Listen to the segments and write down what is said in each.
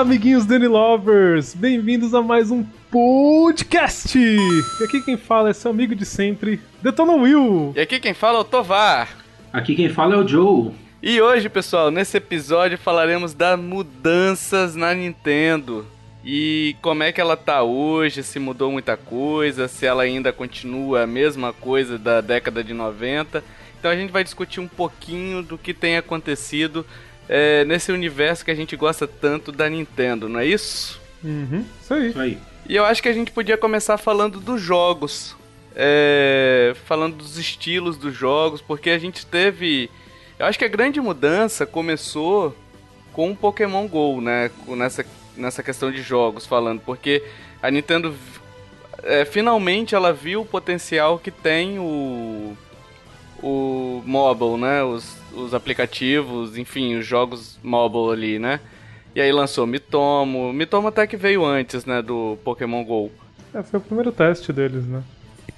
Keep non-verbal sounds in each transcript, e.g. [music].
Olá, amiguinhos Danny Lovers! Bem-vindos a mais um podcast! E aqui quem fala é seu amigo de sempre, Detona Will! E aqui quem fala é o Tovar! Aqui quem fala é o Joe. E hoje, pessoal, nesse episódio falaremos das mudanças na Nintendo. E como é que ela tá hoje, se mudou muita coisa, se ela ainda continua a mesma coisa da década de 90. Então a gente vai discutir um pouquinho do que tem acontecido é, nesse universo que a gente gosta tanto da Nintendo, não é isso? Uhum, isso aí. Isso aí. E eu acho que a gente podia começar falando dos jogos. É, falando dos estilos dos jogos, porque a gente teve. Eu acho que a grande mudança começou com o Pokémon GO, né? Nessa, nessa questão de jogos, falando, porque a Nintendo é, finalmente ela viu o potencial que tem o o mobile, né? Os, os aplicativos, enfim, os jogos mobile ali, né? E aí lançou Mitomo. Mitomo até que veio antes, né, do Pokémon GO. É, foi o primeiro teste deles, né?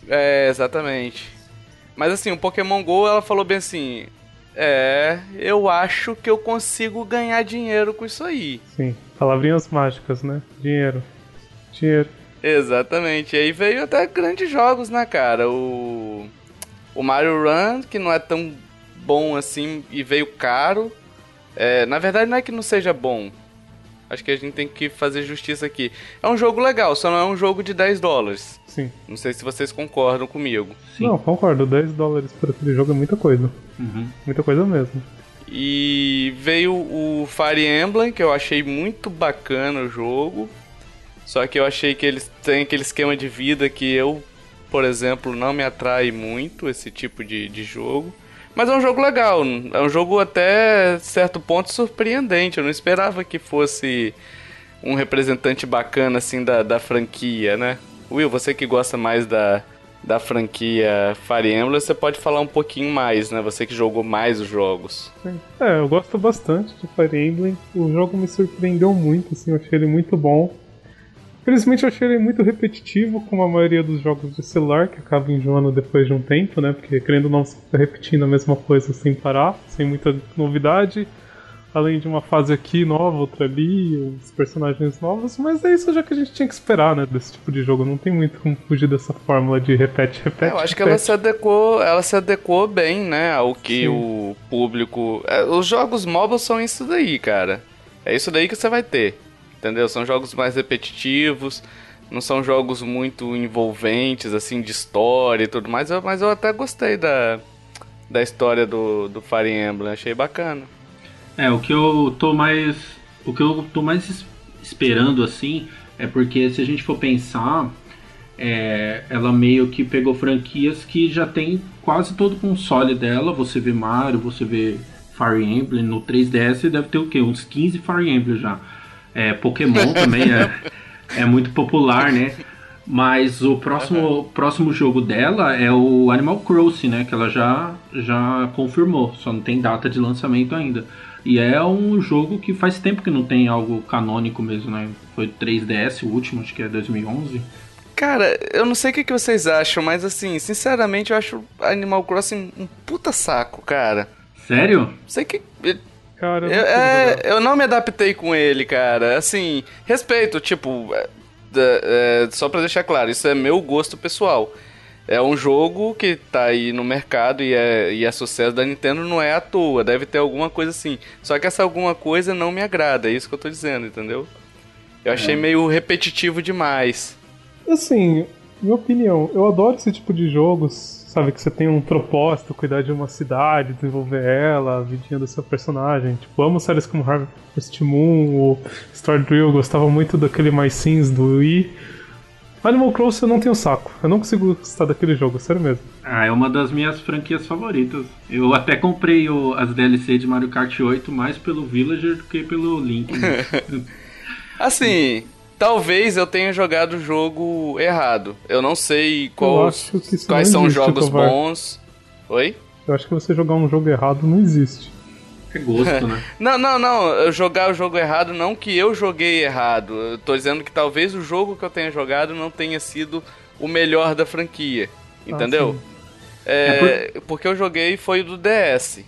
É, exatamente. Mas assim, o Pokémon GO, ela falou bem assim: É, eu acho que eu consigo ganhar dinheiro com isso aí. Sim, palavrinhas mágicas, né? Dinheiro. Dinheiro. Exatamente. E aí veio até grandes jogos, né, cara? O. O Mario Run, que não é tão bom assim e veio caro. É, na verdade, não é que não seja bom. Acho que a gente tem que fazer justiça aqui. É um jogo legal, só não é um jogo de 10 dólares. Sim. Não sei se vocês concordam comigo. Sim. Não, concordo. 10 dólares por aquele jogo é muita coisa. Uhum. Muita coisa mesmo. E veio o Fire Emblem, que eu achei muito bacana o jogo. Só que eu achei que eles têm aquele esquema de vida que eu, por exemplo, não me atrai muito esse tipo de, de jogo. Mas é um jogo legal, é um jogo até certo ponto surpreendente. Eu não esperava que fosse um representante bacana assim da, da franquia, né? Will, você que gosta mais da, da franquia Fire Emblem, você pode falar um pouquinho mais, né? Você que jogou mais os jogos. É, eu gosto bastante de Fire Emblem. O jogo me surpreendeu muito, assim, eu achei ele muito bom. Infelizmente eu achei ele muito repetitivo, como a maioria dos jogos de celular, que acaba enjoando depois de um tempo, né? Porque querendo não, fica repetindo a mesma coisa sem parar, sem muita novidade. Além de uma fase aqui nova, outra ali, os personagens novos, mas é isso já que a gente tinha que esperar, né? Desse tipo de jogo. Não tem muito como fugir dessa fórmula de repete, repete. É, eu acho que repete. ela se adequou, ela se adequou bem, né, ao que Sim. o público. é, os jogos mobile são isso daí, cara. É isso daí que você vai ter. Entendeu? São jogos mais repetitivos, não são jogos muito envolventes, assim, de história e tudo mais, mas eu até gostei da, da história do, do Fire Emblem, achei bacana. É, o que eu tô mais. O que eu tô mais es- esperando, assim, é porque se a gente for pensar, é, ela meio que pegou franquias que já tem quase todo o console dela. Você vê Mario, você vê Fire Emblem, no 3DS deve ter o quê? Uns 15 Fire Emblem já. É, Pokémon também é, é muito popular, né? Mas o próximo, próximo jogo dela é o Animal Crossing, né? Que ela já, já confirmou, só não tem data de lançamento ainda. E é um jogo que faz tempo que não tem algo canônico mesmo, né? Foi 3DS, o último, acho que é 2011. Cara, eu não sei o que, que vocês acham, mas assim, sinceramente eu acho Animal Crossing um puta saco, cara. Sério? Sei que. Cara, eu é, eu não me adaptei com ele, cara. Assim, respeito, tipo, é, é, só pra deixar claro, isso é meu gosto pessoal. É um jogo que tá aí no mercado e é, e é sucesso da Nintendo, não é à toa, deve ter alguma coisa assim. Só que essa alguma coisa não me agrada, é isso que eu tô dizendo, entendeu? Eu achei meio repetitivo demais. Assim, minha opinião, eu adoro esse tipo de jogos, sabe? Que você tem um propósito, cuidar de uma cidade, desenvolver ela, a vidinha do seu personagem. Tipo, amo séries como Harvest Moon, o Stardew, eu gostava muito daquele mais Sims do Wii. Animal Crossing eu não tenho saco, eu não consigo gostar daquele jogo, sério mesmo. Ah, é uma das minhas franquias favoritas. Eu até comprei o- as DLC de Mario Kart 8 mais pelo Villager do que pelo Link. né? [laughs] [laughs] Assim, talvez eu tenha jogado o jogo errado. Eu não sei quais, acho que isso quais não são existe, jogos Tovar. bons. Oi? Eu acho que você jogar um jogo errado não existe. é gosto, né? [laughs] Não, não, não. Eu jogar o jogo errado, não que eu joguei errado. Eu tô dizendo que talvez o jogo que eu tenha jogado não tenha sido o melhor da franquia. Entendeu? sim. É, Porque eu joguei foi o do DS.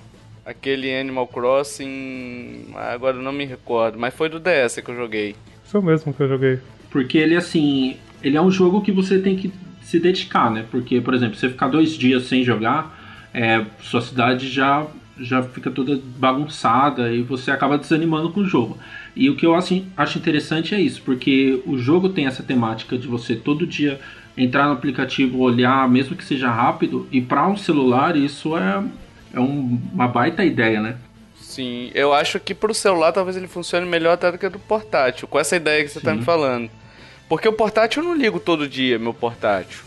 aquele Animal Crossing, agora eu não me recordo, mas foi do DS que eu joguei. O mesmo que eu joguei. Porque ele, assim, ele é um jogo que você tem que se dedicar, né? Porque, por exemplo, você ficar dois dias sem jogar, é, sua cidade já, já fica toda bagunçada e você acaba desanimando com o jogo. E o que eu acho, acho interessante é isso, porque o jogo tem essa temática de você todo dia entrar no aplicativo, olhar, mesmo que seja rápido, e para um celular isso é, é um, uma baita ideia, né? Sim, eu acho que pro celular talvez ele funcione melhor até do que do portátil, com essa ideia que você Sim. tá me falando. Porque o portátil eu não ligo todo dia, meu portátil.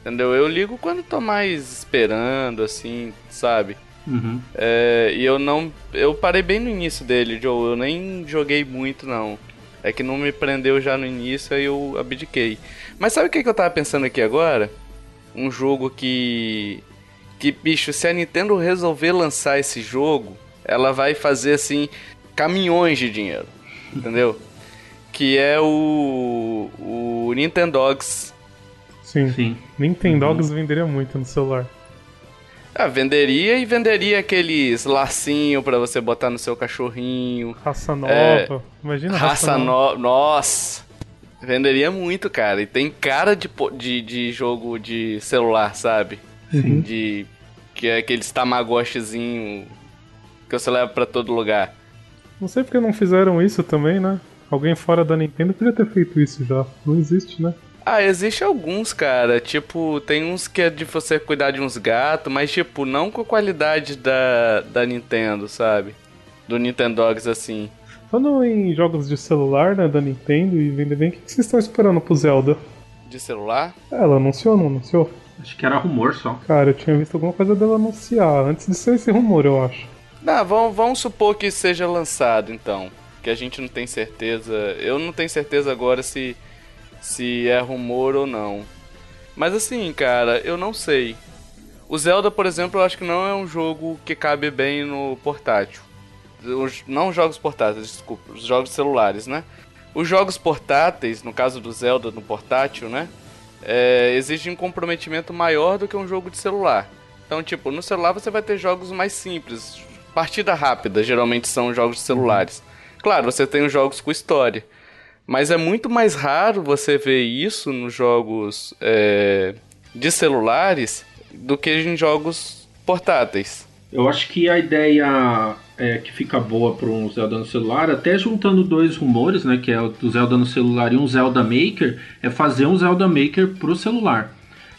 Entendeu? Eu ligo quando tô mais esperando, assim, sabe? Uhum. É, e eu não. Eu parei bem no início dele, Joe. Eu nem joguei muito, não. É que não me prendeu já no início, aí eu abdiquei. Mas sabe o que, que eu tava pensando aqui agora? Um jogo que. Que, bicho, se a Nintendo resolver lançar esse jogo, ela vai fazer assim. caminhões de dinheiro. [laughs] Entendeu? que é o. O Nintendogs. Sim. Sim. Nintendogs uhum. venderia muito no celular. Ah, venderia e venderia aqueles lacinho para você botar no seu cachorrinho. Raça nova. É, Imagina raça, raça nova. No... Nossa! Venderia muito, cara. E tem cara de, de, de jogo de celular, sabe? Uhum. De. Que é aqueles tamagotchizinho que você leva para todo lugar. Não sei porque não fizeram isso também, né? Alguém fora da Nintendo podia ter feito isso já. Não existe, né? Ah, existe alguns, cara. Tipo, tem uns que é de você cuidar de uns gatos, mas, tipo, não com a qualidade da, da Nintendo, sabe? Do Nintendogs, assim. Falando em jogos de celular, né, da Nintendo e vender bem, o que vocês estão esperando pro Zelda? De celular? É, ela anunciou ou não anunciou? Acho que era rumor só. Cara, eu tinha visto alguma coisa dela anunciar, antes de ser esse rumor, eu acho. Não, vamos, vamos supor que seja lançado, então. Que a gente não tem certeza. Eu não tenho certeza agora se se é rumor ou não. Mas assim, cara, eu não sei. O Zelda, por exemplo, eu acho que não é um jogo que cabe bem no portátil. Os, não jogos portáteis, desculpa, os jogos celulares, né? Os jogos portáteis, no caso do Zelda no portátil, né? É, exigem um comprometimento maior do que um jogo de celular. Então, tipo, no celular você vai ter jogos mais simples. Partida rápida, geralmente são jogos de celulares. Claro, você tem os jogos com história. Mas é muito mais raro você ver isso nos jogos é, de celulares do que em jogos portáteis. Eu acho que a ideia é, que fica boa para um Zelda no celular, até juntando dois rumores, né, que é o do Zelda no celular e um Zelda Maker, é fazer um Zelda Maker para o celular.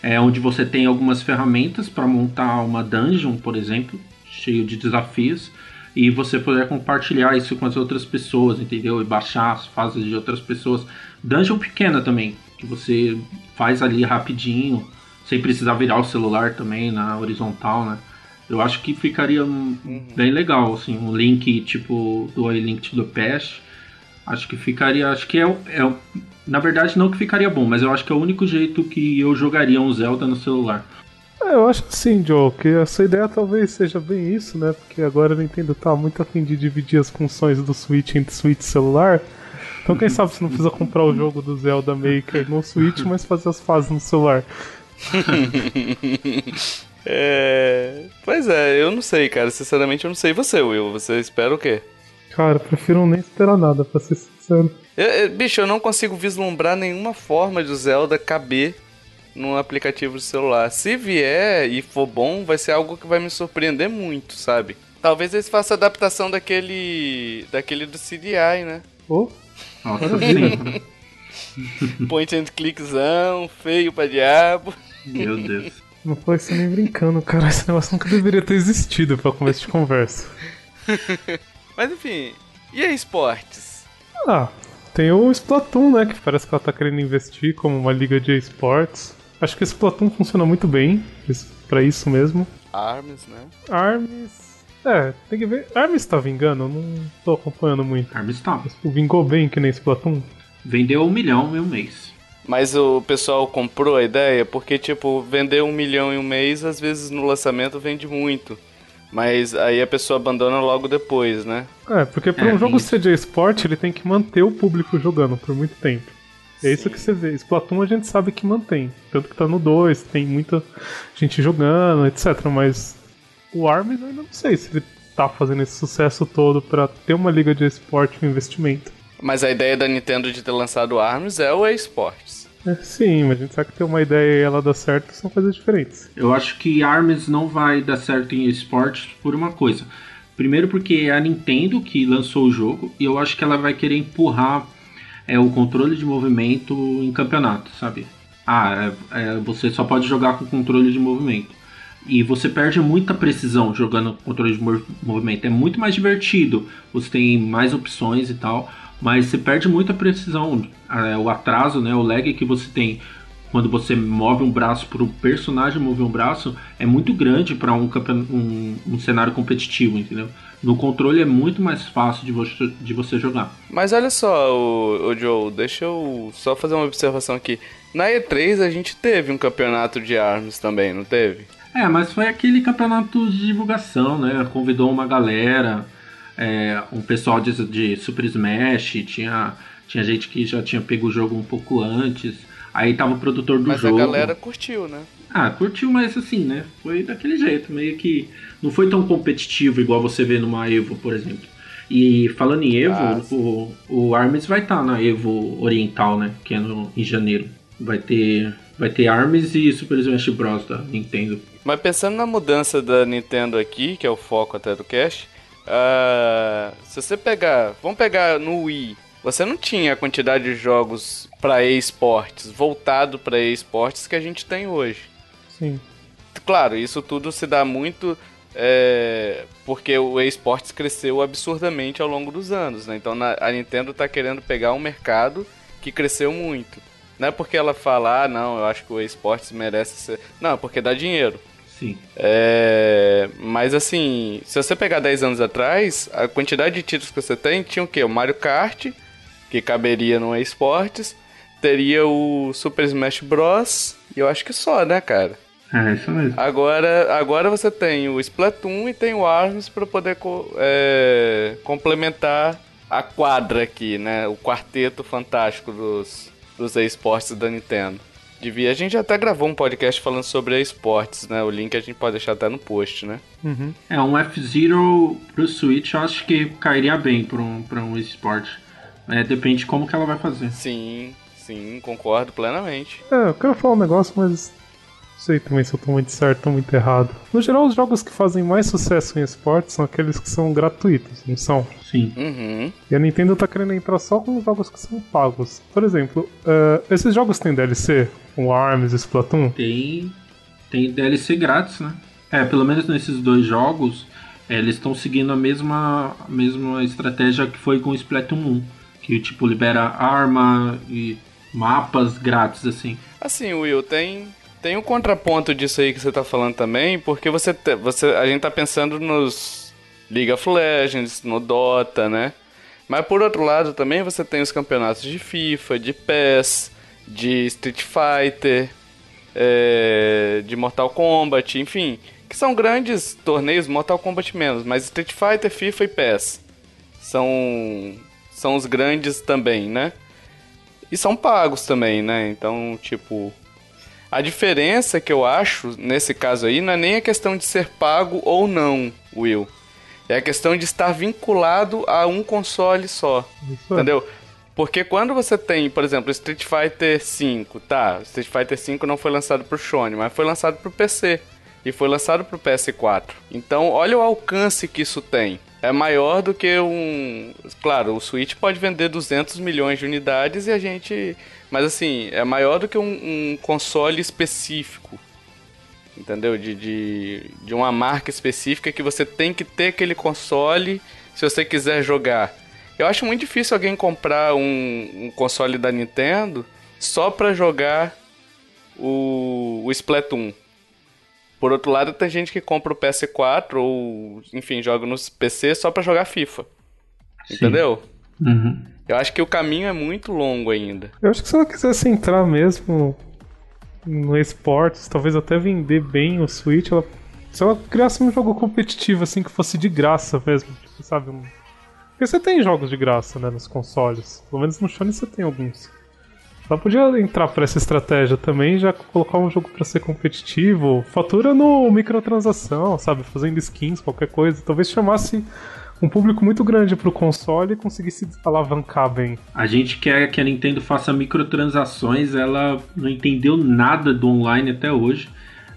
É onde você tem algumas ferramentas para montar uma dungeon, por exemplo, cheio de desafios e você poder compartilhar isso com as outras pessoas, entendeu? E baixar as fases de outras pessoas. Dungeon pequena também, que você faz ali rapidinho, sem precisar virar o celular também na horizontal, né? Eu acho que ficaria uhum. bem legal, assim, um link tipo do Link the Past. Acho que ficaria, acho que é, é, na verdade não que ficaria bom, mas eu acho que é o único jeito que eu jogaria um Zelda no celular. É, eu acho assim, Joe, que essa ideia talvez seja bem isso, né? Porque agora a Nintendo tá muito afim de dividir as funções do Switch entre Switch e celular. Então quem sabe você não precisa comprar o jogo do Zelda Maker no Switch, mas fazer as fases no celular. [laughs] é... Pois é, eu não sei, cara. Sinceramente, eu não sei. você, Will, você espera o quê? Cara, prefiro nem esperar nada, pra ser sincero. Eu, eu, bicho, eu não consigo vislumbrar nenhuma forma de o Zelda caber num aplicativo de celular. Se vier e for bom, vai ser algo que vai me surpreender muito, sabe? Talvez eles façam adaptação daquele. daquele do CDI, né? Oh. Nossa, [laughs] sim. Point and clickzão, feio pra diabo. Meu Deus. Não foi isso nem brincando, cara. Esse negócio nunca deveria ter existido pra começo de conversa. [laughs] Mas enfim, e aí, esportes? Ah, tem o Splatoon, né? Que parece que ela tá querendo investir como uma liga de esportes. Acho que esse Platão funciona muito bem para isso mesmo. Arms, né? Arms. É, tem que ver. Arms tá vingando? Eu não tô acompanhando muito. Arms tá. Vingou bem que nem esse Platão? Vendeu um milhão em um mês. Mas o pessoal comprou a ideia porque, tipo, vender um milhão em um mês, às vezes no lançamento vende muito. Mas aí a pessoa abandona logo depois, né? É, porque para é, um jogo ser de esporte, ele tem que manter o público jogando por muito tempo. É isso que você vê. Splatoon a gente sabe que mantém. Tanto que tá no 2, tem muita gente jogando, etc. Mas o ARMS eu ainda não sei se ele tá fazendo esse sucesso todo para ter uma liga de esporte com investimento. Mas a ideia da Nintendo de ter lançado ARMS é o eSports. É, sim, mas a gente sabe que ter uma ideia e ela dar certo são coisas diferentes. Eu acho que ARMS não vai dar certo em esportes por uma coisa. Primeiro porque é a Nintendo que lançou o jogo e eu acho que ela vai querer empurrar é, o controle de movimento em campeonato, sabe? Ah, é, é, você só pode jogar com controle de movimento. E você perde muita precisão jogando controle de movimento. É muito mais divertido, você tem mais opções e tal, mas você perde muita precisão. É, o atraso, né, o lag que você tem quando você move um braço para o personagem mover um braço é muito grande para um, um, um, cenário competitivo, entendeu? No controle é muito mais fácil de você, de você jogar. Mas olha só, o, o Joe, deixa eu só fazer uma observação aqui. Na E3 a gente teve um campeonato de armas também, não teve? É, mas foi aquele campeonato de divulgação, né? Convidou uma galera, é, um pessoal de, de Super Smash, tinha, tinha gente que já tinha pego o jogo um pouco antes. Aí tava o produtor do mas jogo. Mas a galera curtiu, né? Ah, curtiu, mas assim, né? Foi daquele jeito, meio que. Não foi tão competitivo igual você vê numa Evo, por exemplo. E falando em Evo, ah, o, o Arms vai estar tá na Evo Oriental, né? Que é no, em janeiro. Vai ter. Vai ter Arms e Super Smash Bros. da Nintendo. Mas pensando na mudança da Nintendo aqui, que é o foco até do cast, uh, se você pegar. Vamos pegar no Wii você não tinha a quantidade de jogos para esportes, voltado para esportes que a gente tem hoje. Sim. Claro, isso tudo se dá muito é, porque o esportes cresceu absurdamente ao longo dos anos, né? Então a Nintendo está querendo pegar um mercado que cresceu muito. Não é porque ela fala, ah, não, eu acho que o esportes merece ser. Não, é porque dá dinheiro. Sim. É, mas assim, se você pegar 10 anos atrás, a quantidade de títulos que você tem tinha o quê? O Mario Kart, que caberia no esportes. Teria o Super Smash Bros. E eu acho que só, né, cara? É, isso mesmo. Agora, agora você tem o Splatoon e tem o ARMS para poder co é, complementar a quadra aqui, né? O quarteto fantástico dos, dos esportes da Nintendo. Devia, a gente até gravou um podcast falando sobre esportes, né? O link a gente pode deixar até no post, né? Uhum. É, um F-Zero pro Switch eu acho que cairia bem pra um, pra um esporte. É, depende de como que ela vai fazer. Sim, sim, concordo plenamente. É, eu quero falar um negócio, mas não sei também se eu tô muito certo ou muito errado. No geral, os jogos que fazem mais sucesso em esportes são aqueles que são gratuitos, não são? Sim. Uhum. E a Nintendo tá querendo entrar só com os jogos que são pagos. Por exemplo, uh, esses jogos têm DLC? O ARMS, Splatoon? Tem, tem DLC grátis, né? É, pelo menos nesses dois jogos, é, eles estão seguindo a mesma, a mesma estratégia que foi com o Splatoon 1 que tipo libera arma e mapas grátis assim. Assim, Will, tem tem um contraponto disso aí que você tá falando também, porque você, você a gente tá pensando nos League of Legends, no Dota, né? Mas por outro lado também você tem os campeonatos de FIFA, de PES, de Street Fighter, é, de Mortal Kombat, enfim, que são grandes torneios, Mortal Kombat menos, mas Street Fighter, FIFA e PES são são os grandes também, né? E são pagos também, né? Então, tipo. A diferença que eu acho nesse caso aí não é nem a questão de ser pago ou não, Will. É a questão de estar vinculado a um console só. Isso entendeu? Porque quando você tem, por exemplo, Street Fighter V, tá? Street Fighter V não foi lançado pro Sony, mas foi lançado pro PC. E foi lançado pro PS4. Então, olha o alcance que isso tem é maior do que um. Claro, o Switch pode vender 200 milhões de unidades e a gente. Mas assim, é maior do que um, um console específico. Entendeu? De, de, de uma marca específica que você tem que ter aquele console se você quiser jogar. Eu acho muito difícil alguém comprar um, um console da Nintendo só pra jogar o, o Splatoon. Por outro lado, tem gente que compra o PS4 ou, enfim, joga no PC só para jogar FIFA. Sim. Entendeu? Uhum. Eu acho que o caminho é muito longo ainda. Eu acho que se ela quisesse entrar mesmo no esportes, talvez até vender bem o Switch, ela, se ela criasse um jogo competitivo assim que fosse de graça mesmo, tipo, sabe? Um... Porque você tem jogos de graça, né, nos consoles. Pelo menos no Sony você tem alguns. Ela podia entrar por essa estratégia também, já colocar um jogo para ser competitivo, fatura no microtransação, sabe, fazendo skins, qualquer coisa. Talvez chamasse um público muito grande pro console e conseguisse alavancar bem. A gente quer que a Nintendo faça microtransações, ela não entendeu nada do online até hoje.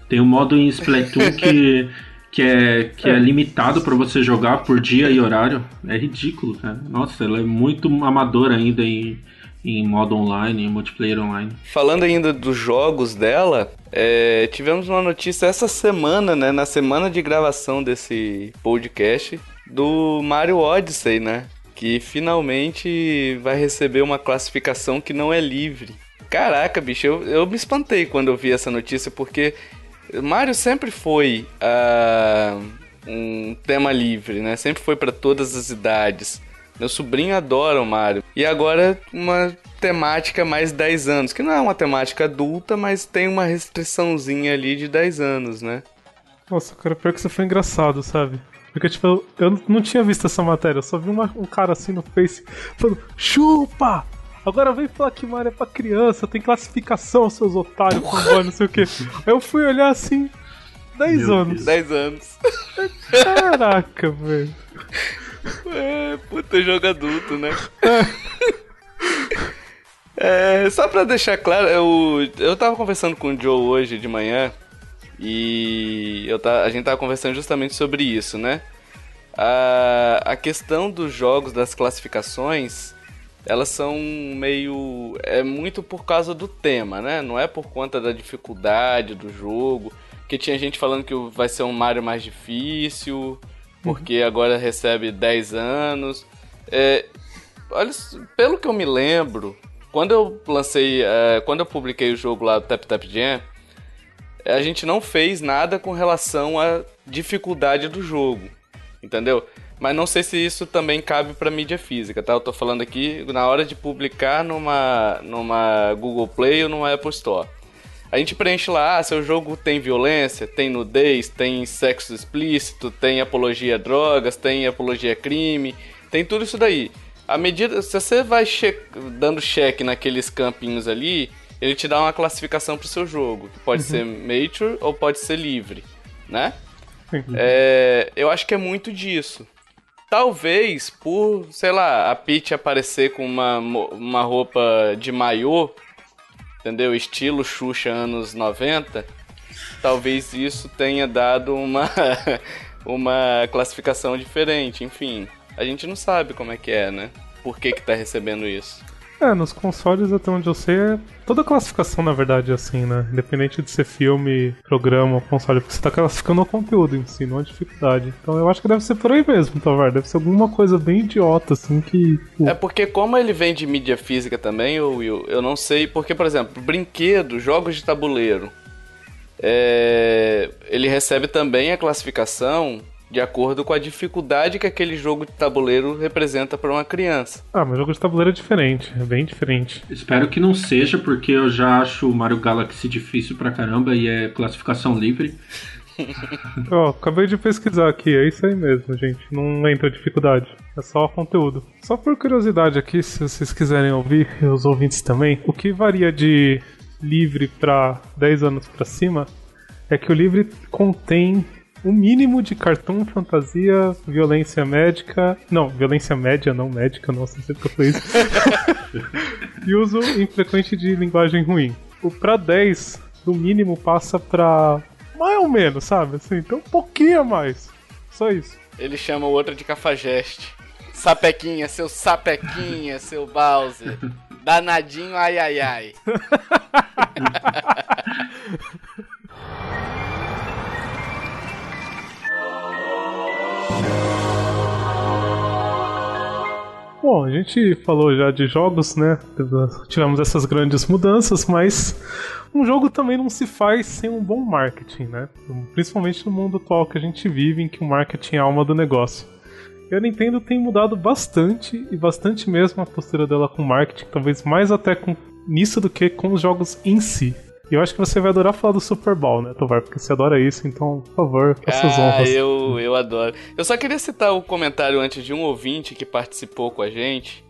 Tem um modo em Splatoon [laughs] que, que é, que é. é limitado para você jogar por dia e horário. É ridículo, cara. Nossa, ela é muito amadora ainda em em modo online, em multiplayer online. Falando ainda dos jogos dela, é, tivemos uma notícia essa semana, né? Na semana de gravação desse podcast, do Mario Odyssey, né? Que finalmente vai receber uma classificação que não é livre. Caraca, bicho, eu, eu me espantei quando eu vi essa notícia, porque Mario sempre foi uh, um tema livre, né? Sempre foi para todas as idades. Meu sobrinho adora o Mario. E agora uma temática mais 10 anos, que não é uma temática adulta, mas tem uma restriçãozinha ali de 10 anos, né? Nossa, cara, pior que isso foi engraçado, sabe? Porque, tipo, eu, eu não tinha visto essa matéria, eu só vi uma, um cara assim no Face falando: chupa! Agora vem falar que Mario é pra criança, tem classificação, seus otários, com não sei o que. Aí eu fui olhar assim, 10 anos. 10 anos. Caraca, velho. É, puta jogo adulto, né? É, só pra deixar claro, eu, eu tava conversando com o Joe hoje de manhã e eu tá, a gente tava conversando justamente sobre isso, né? A, a questão dos jogos, das classificações, elas são meio. É muito por causa do tema, né? Não é por conta da dificuldade do jogo. Que tinha gente falando que vai ser um Mario mais difícil porque agora recebe 10 anos. É, olha, pelo que eu me lembro, quando eu lancei, é, quando eu publiquei o jogo lá do Tap Tap Jam, a gente não fez nada com relação à dificuldade do jogo, entendeu? Mas não sei se isso também cabe para mídia física, tá? Eu tô falando aqui na hora de publicar numa, numa Google Play ou numa Apple Store. A gente preenche lá, ah, seu jogo tem violência, tem nudez, tem sexo explícito, tem apologia a drogas, tem apologia a crime, tem tudo isso daí. A medida, se você vai che dando check naqueles campinhos ali, ele te dá uma classificação pro seu jogo, que pode uhum. ser mature ou pode ser livre, né? Uhum. É, eu acho que é muito disso. Talvez por, sei lá, a Peach aparecer com uma, uma roupa de maiô entendeu? Estilo Xuxa anos 90, talvez isso tenha dado uma, [laughs] uma classificação diferente. Enfim, a gente não sabe como é que é, né? Por que que tá recebendo isso. É, nos consoles, até onde eu sei, é toda classificação, na verdade, é assim, né? Independente de ser filme, programa console, porque você tá classificando o conteúdo em si, não a dificuldade. Então eu acho que deve ser por aí mesmo, Tovar. Deve ser alguma coisa bem idiota, assim, que. É porque, como ele vem de mídia física também, Will, eu não sei. Porque, por exemplo, brinquedo, jogos de tabuleiro. É, ele recebe também a classificação de acordo com a dificuldade que aquele jogo de tabuleiro representa para uma criança. Ah, mas jogo de tabuleiro é diferente, é bem diferente. Espero que não seja, porque eu já acho o Mario Galaxy difícil pra caramba e é classificação livre. [laughs] Ó, oh, acabei de pesquisar aqui, é isso aí mesmo, gente. Não entra dificuldade, é só conteúdo. Só por curiosidade aqui, se vocês quiserem ouvir, e os ouvintes também, o que varia de livre para 10 anos para cima é que o livre contém o mínimo de cartoon, fantasia, violência médica. Não, violência média, não médica, não sei que eu falei isso. [laughs] e uso infrequente de linguagem ruim. O pra 10, do mínimo, passa pra mais ou menos, sabe? Assim, então um pouquinho a mais. Só isso. Ele chama o outro de cafajeste. Sapequinha, seu sapequinha, seu Bowser. [laughs] Danadinho, ai ai ai. [laughs] Bom, a gente falou já de jogos, né? Tivemos essas grandes mudanças, mas um jogo também não se faz sem um bom marketing, né? Principalmente no mundo atual que a gente vive, em que o marketing é a alma do negócio. E a Nintendo tem mudado bastante, e bastante mesmo, a postura dela com marketing, talvez mais até com nisso do que com os jogos em si. E eu acho que você vai adorar falar do Super Bowl, né, Tovar? Porque você adora isso, então, por favor, faça as honras. Ah, eu, eu adoro. Eu só queria citar o comentário antes de um ouvinte que participou com a gente.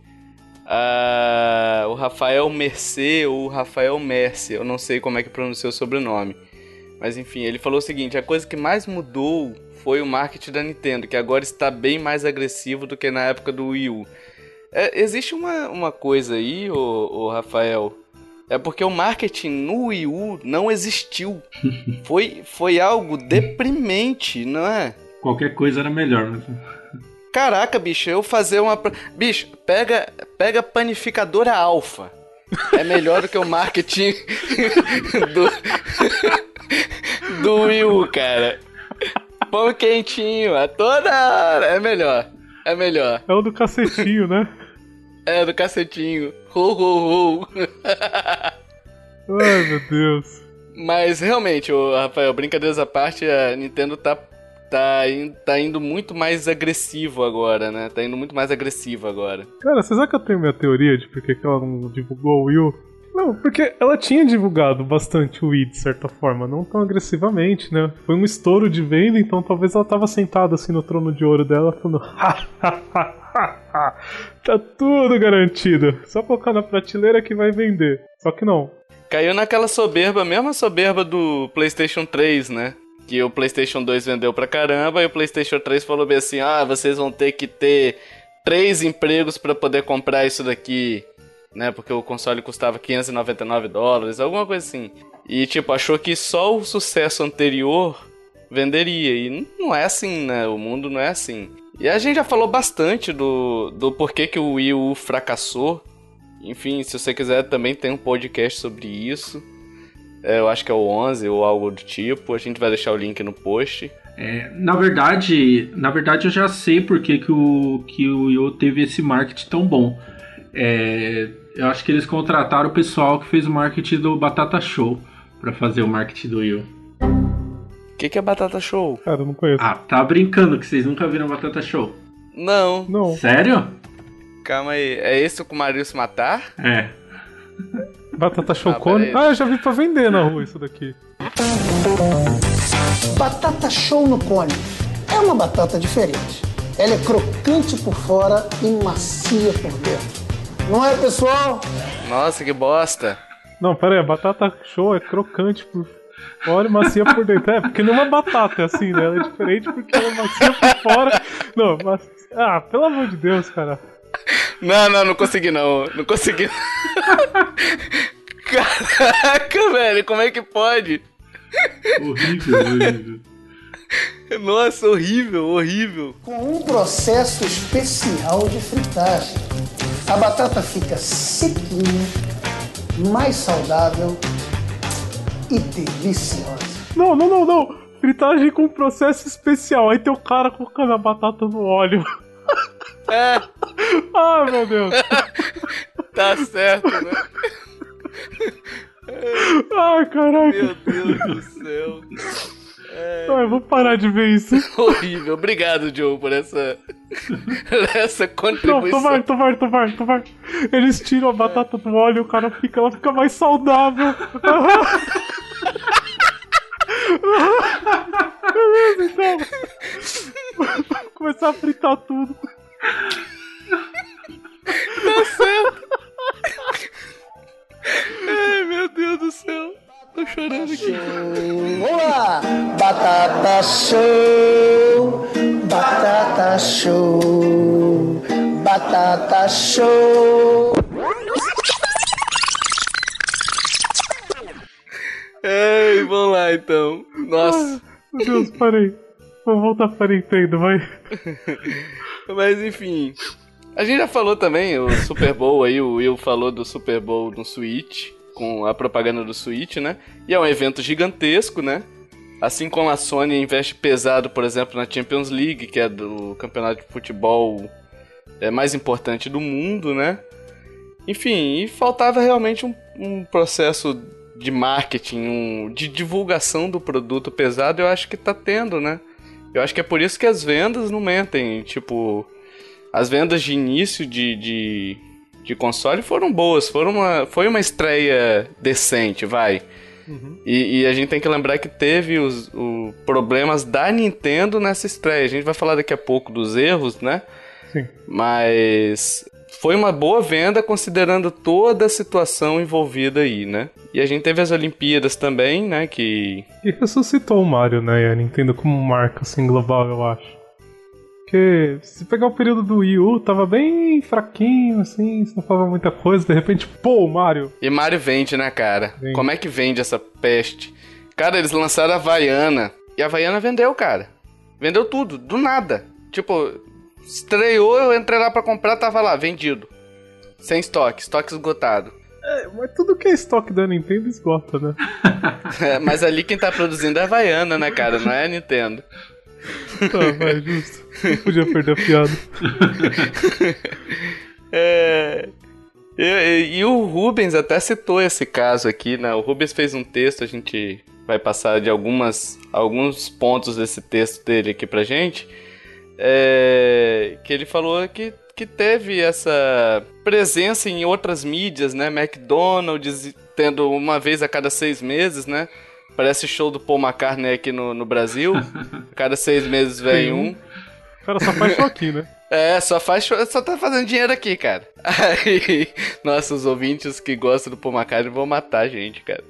Uh, o Rafael Mercê ou Rafael Merce, eu não sei como é que pronuncia o sobrenome. Mas enfim, ele falou o seguinte: a coisa que mais mudou foi o marketing da Nintendo, que agora está bem mais agressivo do que na época do Wii U. É, existe uma, uma coisa aí, o Rafael, é porque o marketing no Wii U não existiu. [laughs] foi, foi algo deprimente, não é? Qualquer coisa era melhor, mas... Caraca, bicho, eu fazer uma. Bicho, pega, pega panificadora alfa. É melhor do que o marketing [laughs] do. do Wii U, cara. Pão quentinho, a toda hora. É melhor. É melhor. É o do cacetinho, né? É, do cacetinho. Ho, ho, ho. [laughs] Ai, meu Deus. Mas realmente, o Rafael, brincadeiras à parte, a Nintendo tá, tá, tá indo muito mais agressivo agora, né? Tá indo muito mais agressivo agora. Cara, você sabe que eu tenho minha teoria de por que ela não divulgou o Wii U? Não, porque ela tinha divulgado bastante o Wii de certa forma, não tão agressivamente, né? Foi um estouro de venda, então talvez ela tava sentada assim no trono de ouro dela falando. Tá tudo garantido. Só colocar na prateleira que vai vender. Só que não. Caiu naquela soberba, mesma soberba do PlayStation 3, né? Que o PlayStation 2 vendeu pra caramba e o PlayStation 3 falou bem assim: ah, vocês vão ter que ter três empregos para poder comprar isso daqui, né? Porque o console custava 599 dólares, alguma coisa assim. E tipo, achou que só o sucesso anterior venderia. E não é assim, né? O mundo não é assim. E a gente já falou bastante do, do porquê que o Wii U fracassou. Enfim, se você quiser também tem um podcast sobre isso. É, eu acho que é o 11 ou algo do tipo. A gente vai deixar o link no post. É, na verdade, na verdade eu já sei porque que o que o Wii U teve esse marketing tão bom. É, eu acho que eles contrataram o pessoal que fez o marketing do Batata Show para fazer o marketing do Wii U que, que é Batata Show? Cara, eu não conheço. Ah, tá brincando que vocês nunca viram Batata Show? Não. Não. Sério? Calma aí, é esse com o Marius matar? É. Batata Show ah, Cone? Ah, eu já vi pra vender na rua isso daqui. Batata Show no cone. É uma batata diferente. Ela é crocante por fora e macia por dentro. Não é, pessoal? Nossa, que bosta. Não, pera aí, a batata show é crocante por Olha, macia por dentro. É, porque não é uma batata, é assim, né? Ela é diferente porque ela é macia por fora. Não, mas. Ah, pelo amor de Deus, cara. Não, não, não consegui não. Não consegui. [laughs] Caraca, velho, como é que pode? Horrível, horrível. Nossa, horrível, horrível. Com um processo especial de fritagem. A batata fica sequinha, mais saudável e deliciosa. Não, não, não, não. Fritagem com processo especial. Aí tem o cara colocando a batata no óleo. É. Ai, [laughs] meu Deus. [laughs] tá certo, né? Ai, caraca. Meu Deus do céu. É... Ai, vou parar de ver isso. [laughs] Horrível. Obrigado, Joe, por essa, [laughs] essa contribuição. Não, Tomar, tomar, tomar, tomar. Eles tiram a batata do óleo e o cara fica, ela fica mais saudável. Beleza, então. Vou começar a fritar tudo. Tá certo. Ai, meu Deus do céu. Tô chorando aqui. Vamos lá! Batata show! Batata show! Batata show! Ei, vamos lá então. Nossa. Meu Deus, parei. Vou voltar para Nintendo, vai. [laughs] Mas enfim. A gente já falou também o Super Bowl aí, o Will falou do Super Bowl no Switch com a propaganda do Switch, né? E é um evento gigantesco, né? Assim como a Sony investe pesado, por exemplo, na Champions League, que é do campeonato de futebol é, mais importante do mundo, né? Enfim, e faltava realmente um, um processo de marketing, um, de divulgação do produto pesado, eu acho que tá tendo, né? Eu acho que é por isso que as vendas não mentem. Tipo, as vendas de início de, de de console foram boas. Foram uma, foi uma estreia decente, vai. Uhum. E, e, a gente tem que lembrar que teve os, os problemas da Nintendo nessa estreia. A gente vai falar daqui a pouco dos erros, né? Sim. Mas foi uma boa venda considerando toda a situação envolvida aí, né? E a gente teve as Olimpíadas também, né? Que. E ressuscitou o Mario, né? E a Nintendo como marca assim global, eu acho. Porque se pegar o período do Wii U, tava bem fraquinho, assim, não falava muita coisa, de repente, pô, Mario. E Mario vende, né, cara? Vende. Como é que vende essa peste? Cara, eles lançaram a Havaiana. E a Havaiana vendeu, cara. Vendeu tudo, do nada. Tipo, estreou, eu entrei lá pra comprar, tava lá, vendido. Sem estoque, estoque esgotado. É, mas tudo que é estoque da Nintendo esgota, né? [laughs] é, mas ali quem tá produzindo é a Havaiana, né, cara? Não é a Nintendo. Tá, [laughs] vai, justo. Não podia perder a piada. [laughs] é. E, e, o Rubens até citou esse caso aqui, né? O Rubens fez um texto, a gente vai passar de algumas, alguns pontos desse texto dele aqui pra gente. É, que ele falou que, que teve essa presença em outras mídias, né? McDonald's tendo uma vez a cada seis meses, né? Parece show do Paul McCartney aqui no, no Brasil. [laughs] Cada seis meses vem um. O cara só faz show aqui, né? [laughs] É, só faz show, só tá fazendo dinheiro aqui, cara. [laughs] Aí, nossa, os ouvintes que gostam do Paul McCartney vão matar a gente, cara.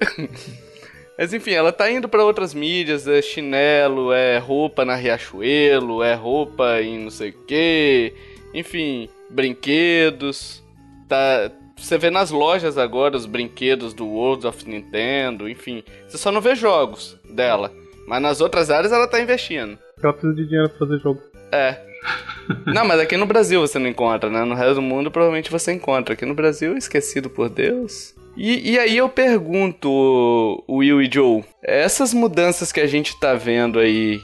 Mas enfim, ela tá indo para outras mídias, é chinelo, é roupa na Riachuelo, é roupa em não sei o que, enfim, brinquedos. Tá, você vê nas lojas agora os brinquedos do World of Nintendo, enfim. Você só não vê jogos dela. Mas nas outras áreas ela tá investindo. Ela precisa de dinheiro pra fazer jogo. É. [laughs] não, mas aqui no Brasil você não encontra, né? No resto do mundo provavelmente você encontra. Aqui no Brasil, esquecido por Deus. E, e aí eu pergunto, Will e Joe, essas mudanças que a gente tá vendo aí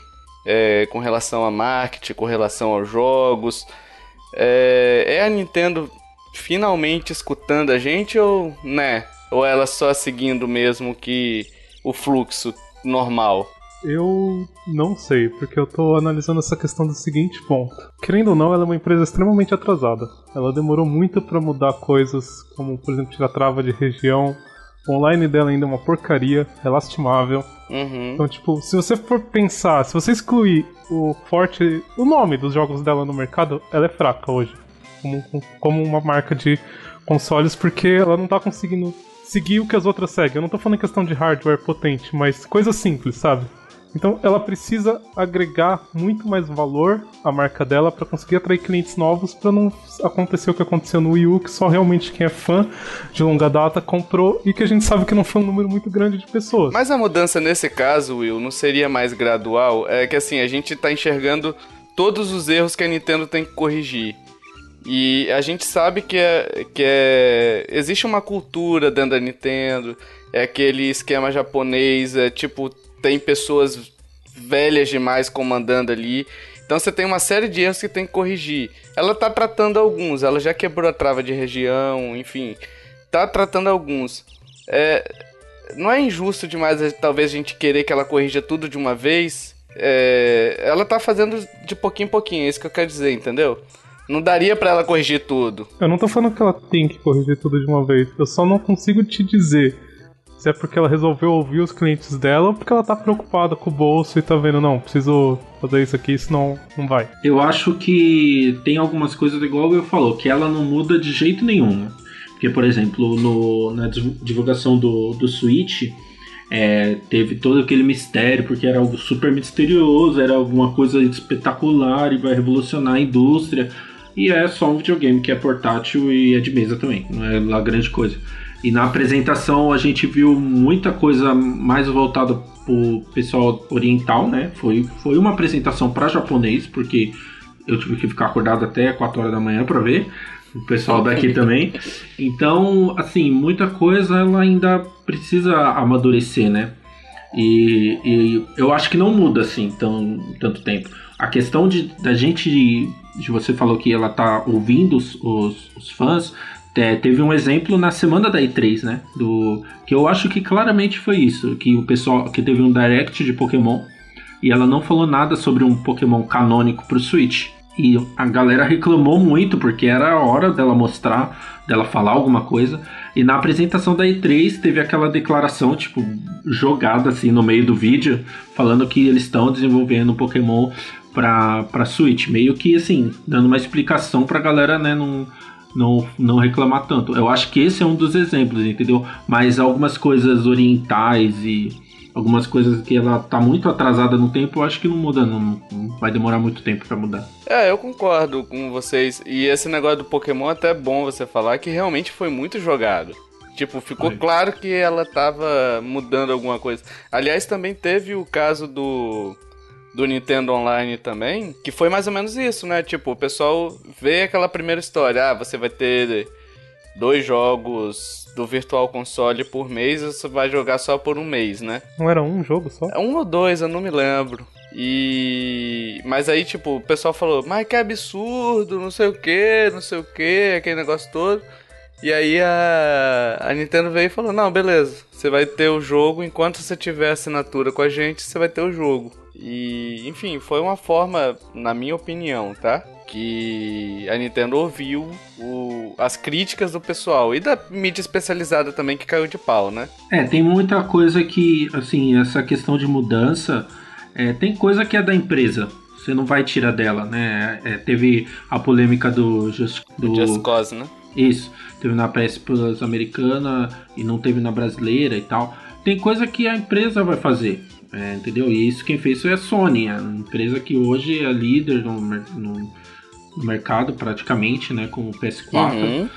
é, com relação a marketing, com relação aos jogos, é, é a Nintendo finalmente escutando a gente ou, né? Ou ela só seguindo mesmo que o fluxo normal? Eu não sei, porque eu tô analisando essa questão do seguinte ponto. Querendo ou não, ela é uma empresa extremamente atrasada. Ela demorou muito para mudar coisas, como por exemplo tirar trava de região. O online dela ainda é uma porcaria, é lastimável. Uhum. Então, tipo, se você for pensar, se você excluir o forte, o nome dos jogos dela no mercado, ela é fraca hoje como, como uma marca de consoles, porque ela não tá conseguindo seguir o que as outras seguem. Eu não tô falando em questão de hardware potente, mas coisa simples, sabe? Então ela precisa agregar muito mais valor à marca dela para conseguir atrair clientes novos para não acontecer o que aconteceu no Wii U, que só realmente quem é fã de longa data comprou e que a gente sabe que não foi um número muito grande de pessoas. Mas a mudança nesse caso, Will, não seria mais gradual? É que assim, a gente tá enxergando todos os erros que a Nintendo tem que corrigir. E a gente sabe que, é, que é, existe uma cultura dentro da Nintendo, é aquele esquema japonês, é tipo, tem pessoas velhas demais comandando ali. Então você tem uma série de erros que tem que corrigir. Ela tá tratando alguns, ela já quebrou a trava de região, enfim, tá tratando alguns. É, não é injusto demais talvez a gente querer que ela corrija tudo de uma vez. É, ela tá fazendo de pouquinho em pouquinho, é isso que eu quero dizer, entendeu? Não daria para ela corrigir tudo. Eu não tô falando que ela tem que corrigir tudo de uma vez. Eu só não consigo te dizer se é porque ela resolveu ouvir os clientes dela ou porque ela tá preocupada com o bolso e tá vendo, não, preciso fazer isso aqui, senão não vai. Eu acho que tem algumas coisas, igual eu falou, que ela não muda de jeito nenhum. Porque, por exemplo, no, na divulgação do, do Switch, é, teve todo aquele mistério, porque era algo super misterioso, era alguma coisa espetacular e vai revolucionar a indústria. E é só um videogame que é portátil e é de mesa também, não é lá grande coisa. E na apresentação a gente viu muita coisa mais voltada pro pessoal oriental, né? Foi, foi uma apresentação para japonês, porque eu tive que ficar acordado até 4 horas da manhã para ver. O pessoal daqui também. Então, assim, muita coisa ela ainda precisa amadurecer, né? E, e, eu acho que não muda assim tão, tanto tempo. A questão de da gente você falou que ela tá ouvindo os, os, os fãs. É, teve um exemplo na semana da E3, né? Do, que eu acho que claramente foi isso. Que o pessoal. Que teve um direct de Pokémon. E ela não falou nada sobre um Pokémon canônico pro Switch. E a galera reclamou muito porque era a hora dela mostrar, dela falar alguma coisa. E na apresentação da E3 teve aquela declaração, tipo, jogada assim no meio do vídeo, falando que eles estão desenvolvendo um Pokémon pra, pra Switch. Meio que assim, dando uma explicação pra galera, né, não, não, não reclamar tanto. Eu acho que esse é um dos exemplos, entendeu? Mas algumas coisas orientais e algumas coisas que ela tá muito atrasada no tempo, eu acho que não muda, não, não vai demorar muito tempo para mudar. É, eu concordo com vocês. E esse negócio do Pokémon é até bom você falar que realmente foi muito jogado. Tipo, ficou claro que ela tava mudando alguma coisa. Aliás, também teve o caso do do Nintendo Online também, que foi mais ou menos isso, né? Tipo, o pessoal vê aquela primeira história, ah, você vai ter dois jogos do Virtual Console por mês, você vai jogar só por um mês, né? Não era um jogo só? Um ou dois, eu não me lembro. E. Mas aí, tipo, o pessoal falou, mas que absurdo, não sei o que, não sei o que, aquele negócio todo. E aí a, a Nintendo veio e falou: Não, beleza, você vai ter o jogo enquanto você tiver assinatura com a gente, você vai ter o jogo. E, enfim, foi uma forma, na minha opinião, tá? Que a Nintendo ouviu o, as críticas do pessoal e da mídia especializada também que caiu de pau, né? É, tem muita coisa que, assim, essa questão de mudança, é, tem coisa que é da empresa. Você não vai tirar dela, né? É, teve a polêmica do Just, do Just Cause, né? Isso. Teve na PS Plus americana e não teve na brasileira e tal. Tem coisa que a empresa vai fazer. É, entendeu? E isso quem fez foi a Sony, a empresa que hoje é líder no, no, no mercado praticamente, né, com o PS4. Uhum.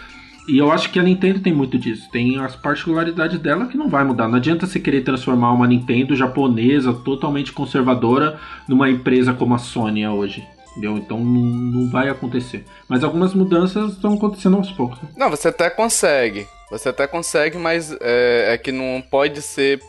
E eu acho que a Nintendo tem muito disso. Tem as particularidades dela que não vai mudar. Não adianta você querer transformar uma Nintendo japonesa totalmente conservadora numa empresa como a Sony é hoje. Entendeu? Então não, não vai acontecer. Mas algumas mudanças estão acontecendo aos poucos. Não, você até consegue. Você até consegue, mas é, é que não pode ser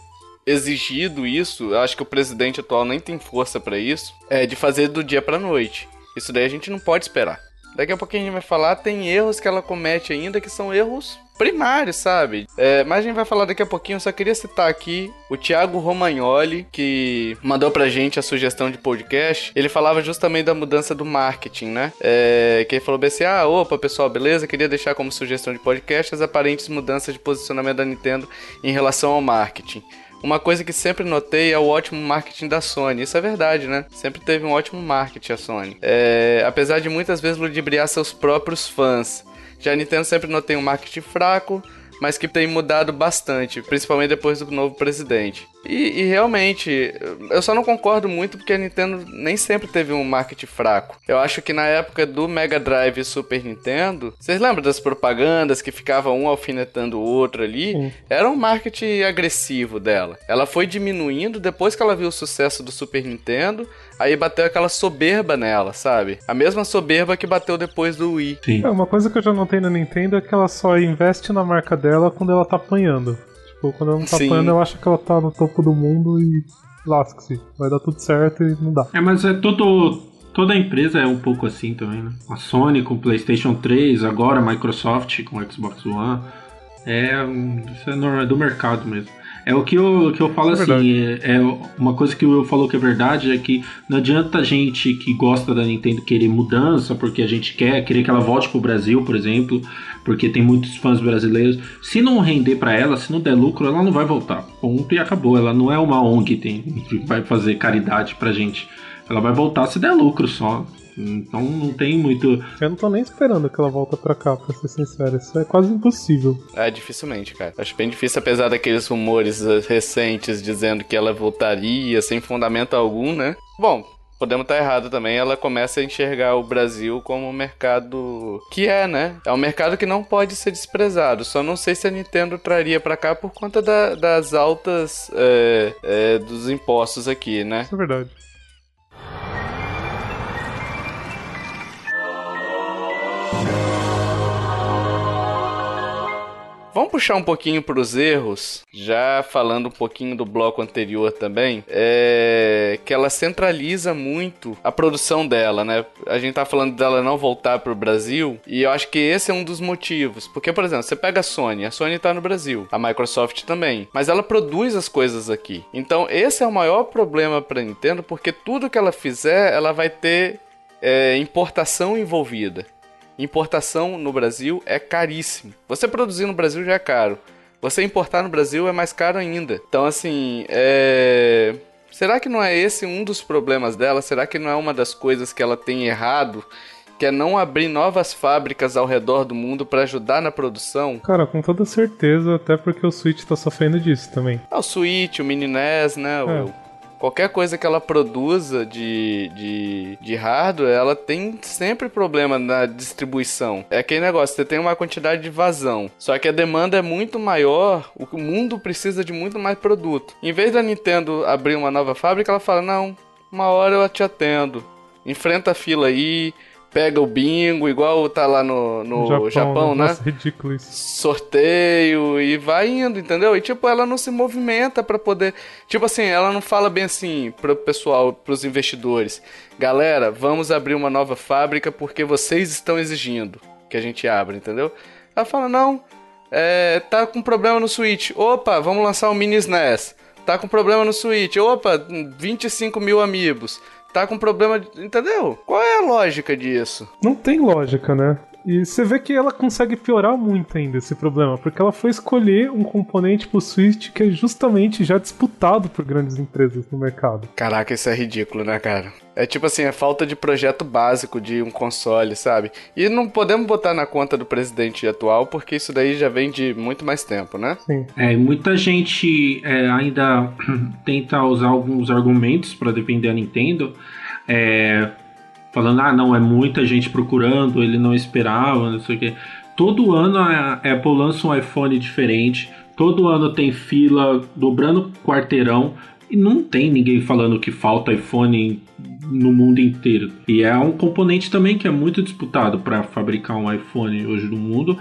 exigido isso, acho que o presidente atual nem tem força para isso, é de fazer do dia para noite. Isso daí a gente não pode esperar. Daqui a pouquinho a gente vai falar, tem erros que ela comete ainda que são erros primários, sabe? É, mas a gente vai falar daqui a pouquinho. Só queria citar aqui o Thiago Romagnoli, que mandou pra gente a sugestão de podcast. Ele falava justamente da mudança do marketing, né? É, que ele falou bem assim: ah, opa, pessoal, beleza? Queria deixar como sugestão de podcast as aparentes mudanças de posicionamento da Nintendo em relação ao marketing. Uma coisa que sempre notei é o ótimo marketing da Sony. Isso é verdade, né? Sempre teve um ótimo marketing a Sony. É, apesar de muitas vezes ludibriar seus próprios fãs. Já a Nintendo sempre notei um marketing fraco, mas que tem mudado bastante, principalmente depois do novo presidente. E, e, realmente, eu só não concordo muito porque a Nintendo nem sempre teve um marketing fraco. Eu acho que na época do Mega Drive e Super Nintendo, vocês lembram das propagandas que ficava um alfinetando o outro ali? Sim. Era um marketing agressivo dela. Ela foi diminuindo depois que ela viu o sucesso do Super Nintendo, aí bateu aquela soberba nela, sabe? A mesma soberba que bateu depois do Wii. Sim. É, uma coisa que eu já notei na Nintendo é que ela só investe na marca dela quando ela tá apanhando. Tipo, quando ela não tá Sim. apanhando, eu acho que ela tá no topo do mundo e lasca-se. Vai dar tudo certo e não dá. É, mas é todo. Toda empresa é um pouco assim também, né? A Sony com o PlayStation 3, agora a Microsoft com o Xbox One. É, isso é do mercado mesmo. É o que eu, que eu falo é assim, é, é, uma coisa que o Will falou que é verdade, é que não adianta a gente que gosta da Nintendo querer mudança, porque a gente quer, querer que ela volte pro Brasil, por exemplo, porque tem muitos fãs brasileiros. Se não render para ela, se não der lucro, ela não vai voltar. Ponto e acabou. Ela não é uma ONG tem, que vai fazer caridade pra gente. Ela vai voltar se der lucro só. Então não tem muito. Eu não tô nem esperando que ela volta pra cá, pra ser sincero. Isso é quase impossível. É, dificilmente, cara. Acho bem difícil, apesar daqueles rumores recentes dizendo que ela voltaria sem fundamento algum, né? Bom, podemos estar errado também, ela começa a enxergar o Brasil como um mercado que é, né? É um mercado que não pode ser desprezado. Só não sei se a Nintendo traria para cá por conta da, das altas é, é, dos impostos aqui, né? Isso é verdade. Vamos puxar um pouquinho para os erros, já falando um pouquinho do bloco anterior também, é que ela centraliza muito a produção dela, né? A gente tá falando dela não voltar para o Brasil e eu acho que esse é um dos motivos. Porque, por exemplo, você pega a Sony, a Sony tá no Brasil, a Microsoft também, mas ela produz as coisas aqui. Então, esse é o maior problema para Nintendo, porque tudo que ela fizer, ela vai ter é, importação envolvida. Importação no Brasil é caríssimo. Você produzir no Brasil já é caro. Você importar no Brasil é mais caro ainda. Então, assim, é... Será que não é esse um dos problemas dela? Será que não é uma das coisas que ela tem errado que é não abrir novas fábricas ao redor do mundo para ajudar na produção? Cara, com toda certeza, até porque o Switch tá sofrendo disso também. Ah, o Switch, o Mini NES, né? É. O, qualquer coisa que ela produza de, de, de hardware, ela tem sempre problema na distribuição. É aquele negócio, você tem uma quantidade de vazão, só que a demanda é muito maior, o mundo precisa de muito mais produto. Em vez da Nintendo abrir uma nova fábrica, ela fala, não, uma hora eu te atendo. Enfrenta a fila aí, pega o bingo, igual tá lá no, no Japão, né? Nossa, ridículo isso. sorteio e vai indo, entendeu? E tipo, ela não se movimenta pra poder, tipo assim, ela não fala bem assim pro pessoal, pros investidores. Galera, vamos abrir uma nova fábrica porque vocês estão exigindo que a gente abra, entendeu? Ela fala: "Não, é, tá com problema no Switch. Opa, vamos lançar o Mini SNES. Tá com problema no Switch. Opa, 25 mil amigos. Tá com problema, de- entendeu? Qual é a lógica disso? Não tem lógica, né? E você vê que ela consegue piorar muito ainda esse problema, porque ela foi escolher um componente pro Switch que é justamente já disputado por grandes empresas no mercado. Caraca, isso é ridículo, né, cara? É tipo assim, é falta de projeto básico de um console, sabe? E não podemos botar na conta do presidente atual, porque isso daí já vem de muito mais tempo, né? Sim. É, muita gente é, ainda [clears throat] tenta usar alguns argumentos para defender a Nintendo, é, falando, ah, não, é muita gente procurando, ele não esperava, não sei o quê. Todo ano a Apple lança um iPhone diferente, todo ano tem fila dobrando quarteirão, e não tem ninguém falando que falta iPhone no mundo inteiro. E é um componente também que é muito disputado para fabricar um iPhone hoje no mundo.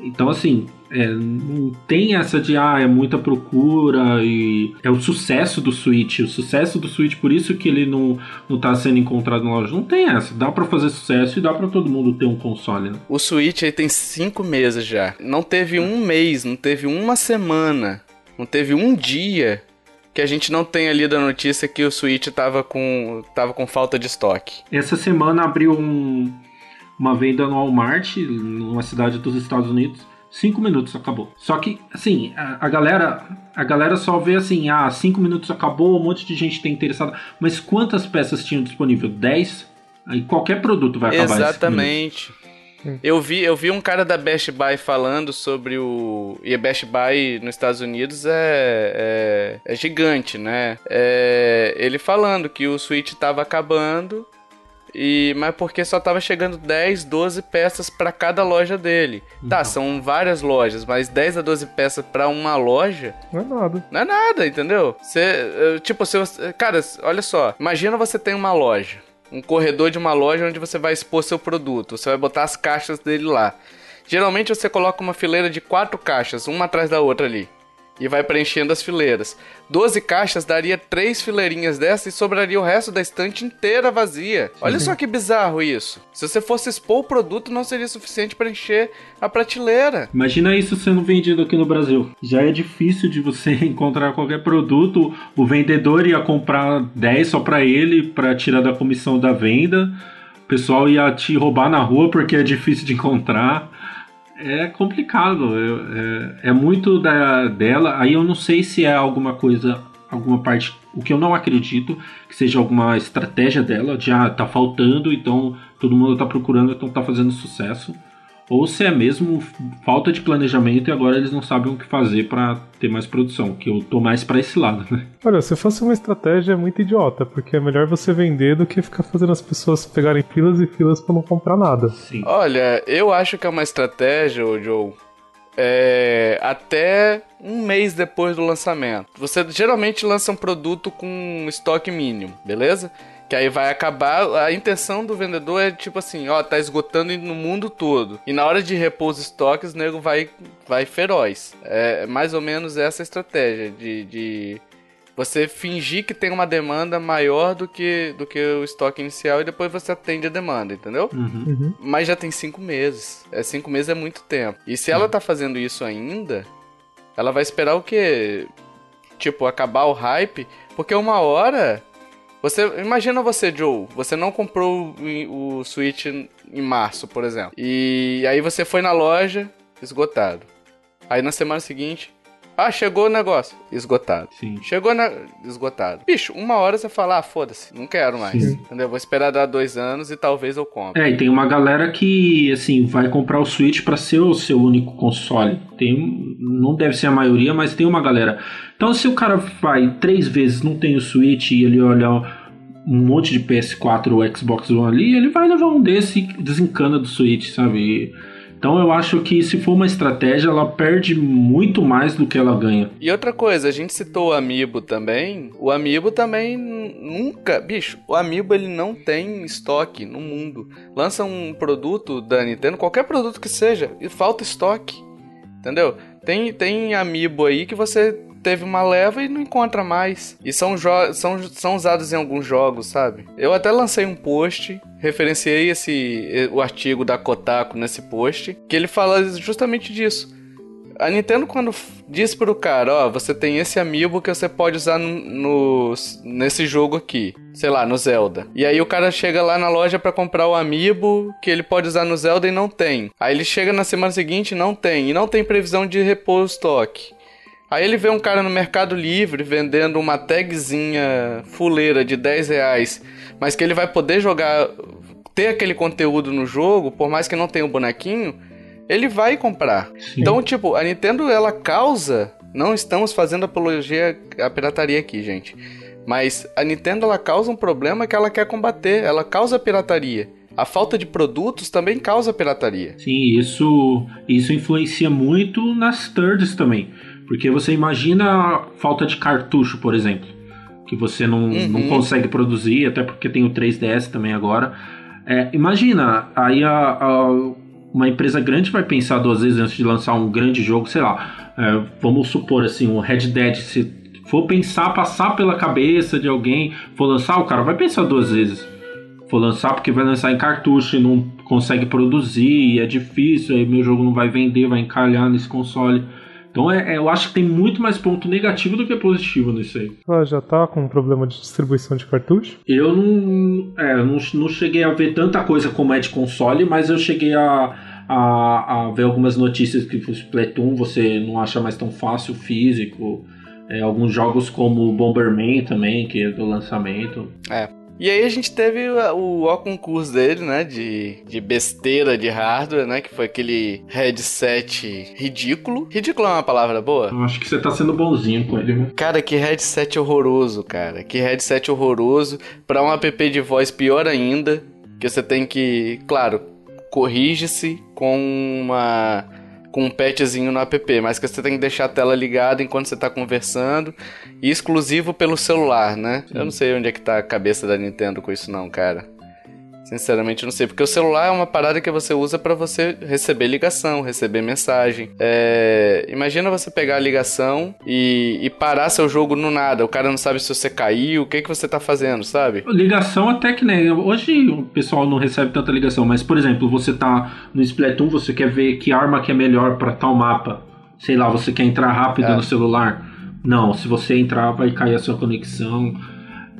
Então, assim, é, não tem essa de, ah, é muita procura e é o sucesso do Switch. O sucesso do Switch, por isso que ele não, não tá sendo encontrado na loja. Não tem essa. Dá pra fazer sucesso e dá pra todo mundo ter um console, né? O Switch aí tem cinco meses já. Não teve um mês, não teve uma semana, não teve um dia que a gente não tenha lido a notícia que o Switch tava com, tava com falta de estoque. Essa semana abriu um- uma venda no Walmart, numa cidade dos Estados Unidos. Cinco minutos acabou. Só que, assim, a, a galera a galera só vê assim, ah, cinco minutos acabou, um monte de gente tem interessada. Mas quantas peças tinham disponível? 10? Aí qualquer produto vai acabar. Exatamente. Eu vi, eu vi um cara da Best Buy falando sobre o. E a Best Buy nos Estados Unidos é, é, é gigante, né? É, ele falando que o Switch tava acabando, e mas porque só tava chegando 10, 12 peças pra cada loja dele. Tá, são várias lojas, mas 10 a 12 peças pra uma loja Não é nada. não é nada, entendeu? Você, tipo, se você, cara, olha só, imagina você tem uma loja, um corredor de uma loja onde você vai expor seu produto, você vai botar as caixas dele lá. Geralmente você coloca uma fileira de quatro caixas, uma atrás da outra ali, e vai preenchendo as fileiras. 12 caixas daria três fileirinhas dessa e sobraria o resto da estante inteira vazia. Olha só que bizarro isso. Se você fosse expor o produto, não seria suficiente para encher a prateleira. Imagina isso sendo vendido aqui no Brasil. Já é difícil de você [laughs] encontrar qualquer produto. O vendedor ia comprar 10 só pra ele, pra tirar da comissão da venda. O pessoal ia te roubar na rua porque é difícil de encontrar. É complicado. É, é- é muito da, dela. Aí eu não sei se é alguma coisa, alguma parte. O que eu não acredito que seja alguma estratégia dela. de ah, tá faltando, então todo mundo tá procurando, então tá fazendo sucesso ou se é mesmo falta de planejamento e agora eles não sabem o que fazer pra ter mais produção, que eu tô mais pra esse lado, né? Olha, se fosse uma estratégia é muito idiota, porque é melhor você vender do que ficar fazendo as pessoas pegarem filas e filas pra não comprar nada. Sim. Olha, eu acho que é uma estratégia, Joe. É, até um mês depois do lançamento. Você geralmente lança um produto com estoque mínimo, beleza? Que aí vai acabar. A intenção do vendedor é tipo assim: ó, tá esgotando no mundo todo. E na hora de repor os estoques, o nego vai, vai feroz. É mais ou menos essa estratégia de, de você fingir que tem uma demanda maior do que, do que o estoque inicial e depois você atende a demanda, entendeu? Uhum. Mas já tem cinco meses. É, cinco meses é muito tempo. E se ela tá fazendo isso ainda, ela vai esperar o quê? Tipo, acabar o hype? Porque uma hora. Você. Imagina você, Joe. Você não comprou o, o Switch em março, por exemplo. E aí você foi na loja, esgotado. Aí na semana seguinte, Ah, chegou o negócio. Esgotado. Sim. Chegou na. Esgotado. Bicho, uma hora você fala, ah, foda-se, não quero mais. Sim. Entendeu? Vou esperar dar dois anos e talvez eu compre. É, e tem uma galera que, assim, vai comprar o Switch pra ser o seu único console. Tem, não deve ser a maioria, mas tem uma galera. Então, se o cara vai três vezes, não tem o Switch e ele olha um monte de PS4 ou Xbox One ali, ele vai levar um desse e desencana do Switch, sabe? E- então eu acho que se for uma estratégia, ela perde muito mais do que ela ganha. E outra coisa, a gente citou o Amiibo também. O Amiibo também nunca. Bicho, o Amiibo ele não tem estoque no mundo. Lança um produto da Nintendo, qualquer produto que seja, e falta estoque. Entendeu? Tem, tem Amiibo aí que você teve uma leva e não encontra mais. E são, são, são usados em alguns jogos, sabe? Eu até lancei um post, referenciei esse o artigo da Kotaku nesse post, que ele fala justamente disso. A Nintendo, quando diz pro cara, ó, você tem esse amiibo que você pode usar no, no- nesse jogo aqui, sei lá, no Zelda. E aí o cara chega lá na loja pra comprar o amiibo que ele pode usar no Zelda e não tem. Aí ele chega na semana seguinte e não tem. E não tem previsão de repor o estoque. Aí ele vê um cara no Mercado Livre vendendo uma tagzinha fuleira de 10 reais, mas que ele vai poder jogar, ter aquele conteúdo no jogo, por mais que não tenha o bonequinho, ele vai comprar. Sim. Então, tipo, a Nintendo ela causa. Não estamos fazendo apologia à pirataria aqui, gente. Mas a Nintendo ela causa um problema que ela quer combater. Ela causa pirataria. A falta de produtos também causa pirataria. Sim, isso, isso influencia muito nas thirds também. Porque você imagina a falta de cartucho, por exemplo, que você não, Uhum. não consegue produzir, até porque tem o 3DS também agora. É, imagina, aí a, a- uma empresa grande vai pensar duas vezes antes de lançar um grande jogo, sei lá. é, vamos supor assim, o Red Dead, se for pensar, passar pela cabeça de alguém, for lançar, o cara vai pensar duas vezes for lançar porque vai lançar em cartucho e não consegue produzir, e é difícil, aí meu jogo não vai vender, vai encalhar nesse console. Então é, é- eu acho que tem muito mais ponto negativo do que positivo nisso aí. Ela já tá com um problema de distribuição de cartucho? Eu não, é, eu não, não cheguei a ver tanta coisa como é de console, mas eu cheguei a, a, a ver algumas notícias que o Splatoon você não acha mais tão fácil físico. É, alguns jogos como Bomberman também, que é do lançamento. E aí a gente teve o, o concurso dele, né? De, de besteira de hardware, né? Que foi aquele headset ridículo. Ridículo é uma palavra boa? Eu acho que você tá sendo bonzinho com ele, né? Cara, que headset horroroso, cara. Que headset horroroso. Pra um app de voz pior ainda. Que você tem que, claro, corrige-se com uma com um patchzinho no app, mas que você tem que deixar a tela ligada enquanto você tá conversando e exclusivo pelo celular, né? Eu não sei onde é que tá a cabeça da Nintendo com isso não, cara. Sinceramente, eu não sei. Porque o celular é uma parada que você usa pra você receber ligação, receber mensagem. É, Imagina você pegar a ligação e, e parar seu jogo no nada. O cara não sabe se você caiu, o que, que você tá fazendo, sabe? Ligação até que né, hoje o pessoal não recebe tanta ligação, mas por exemplo, você tá no Splatoon, você quer ver que arma que é melhor pra tal mapa. Sei lá, você quer entrar rápido É. no celular. Não, se você entrar vai cair a sua conexão.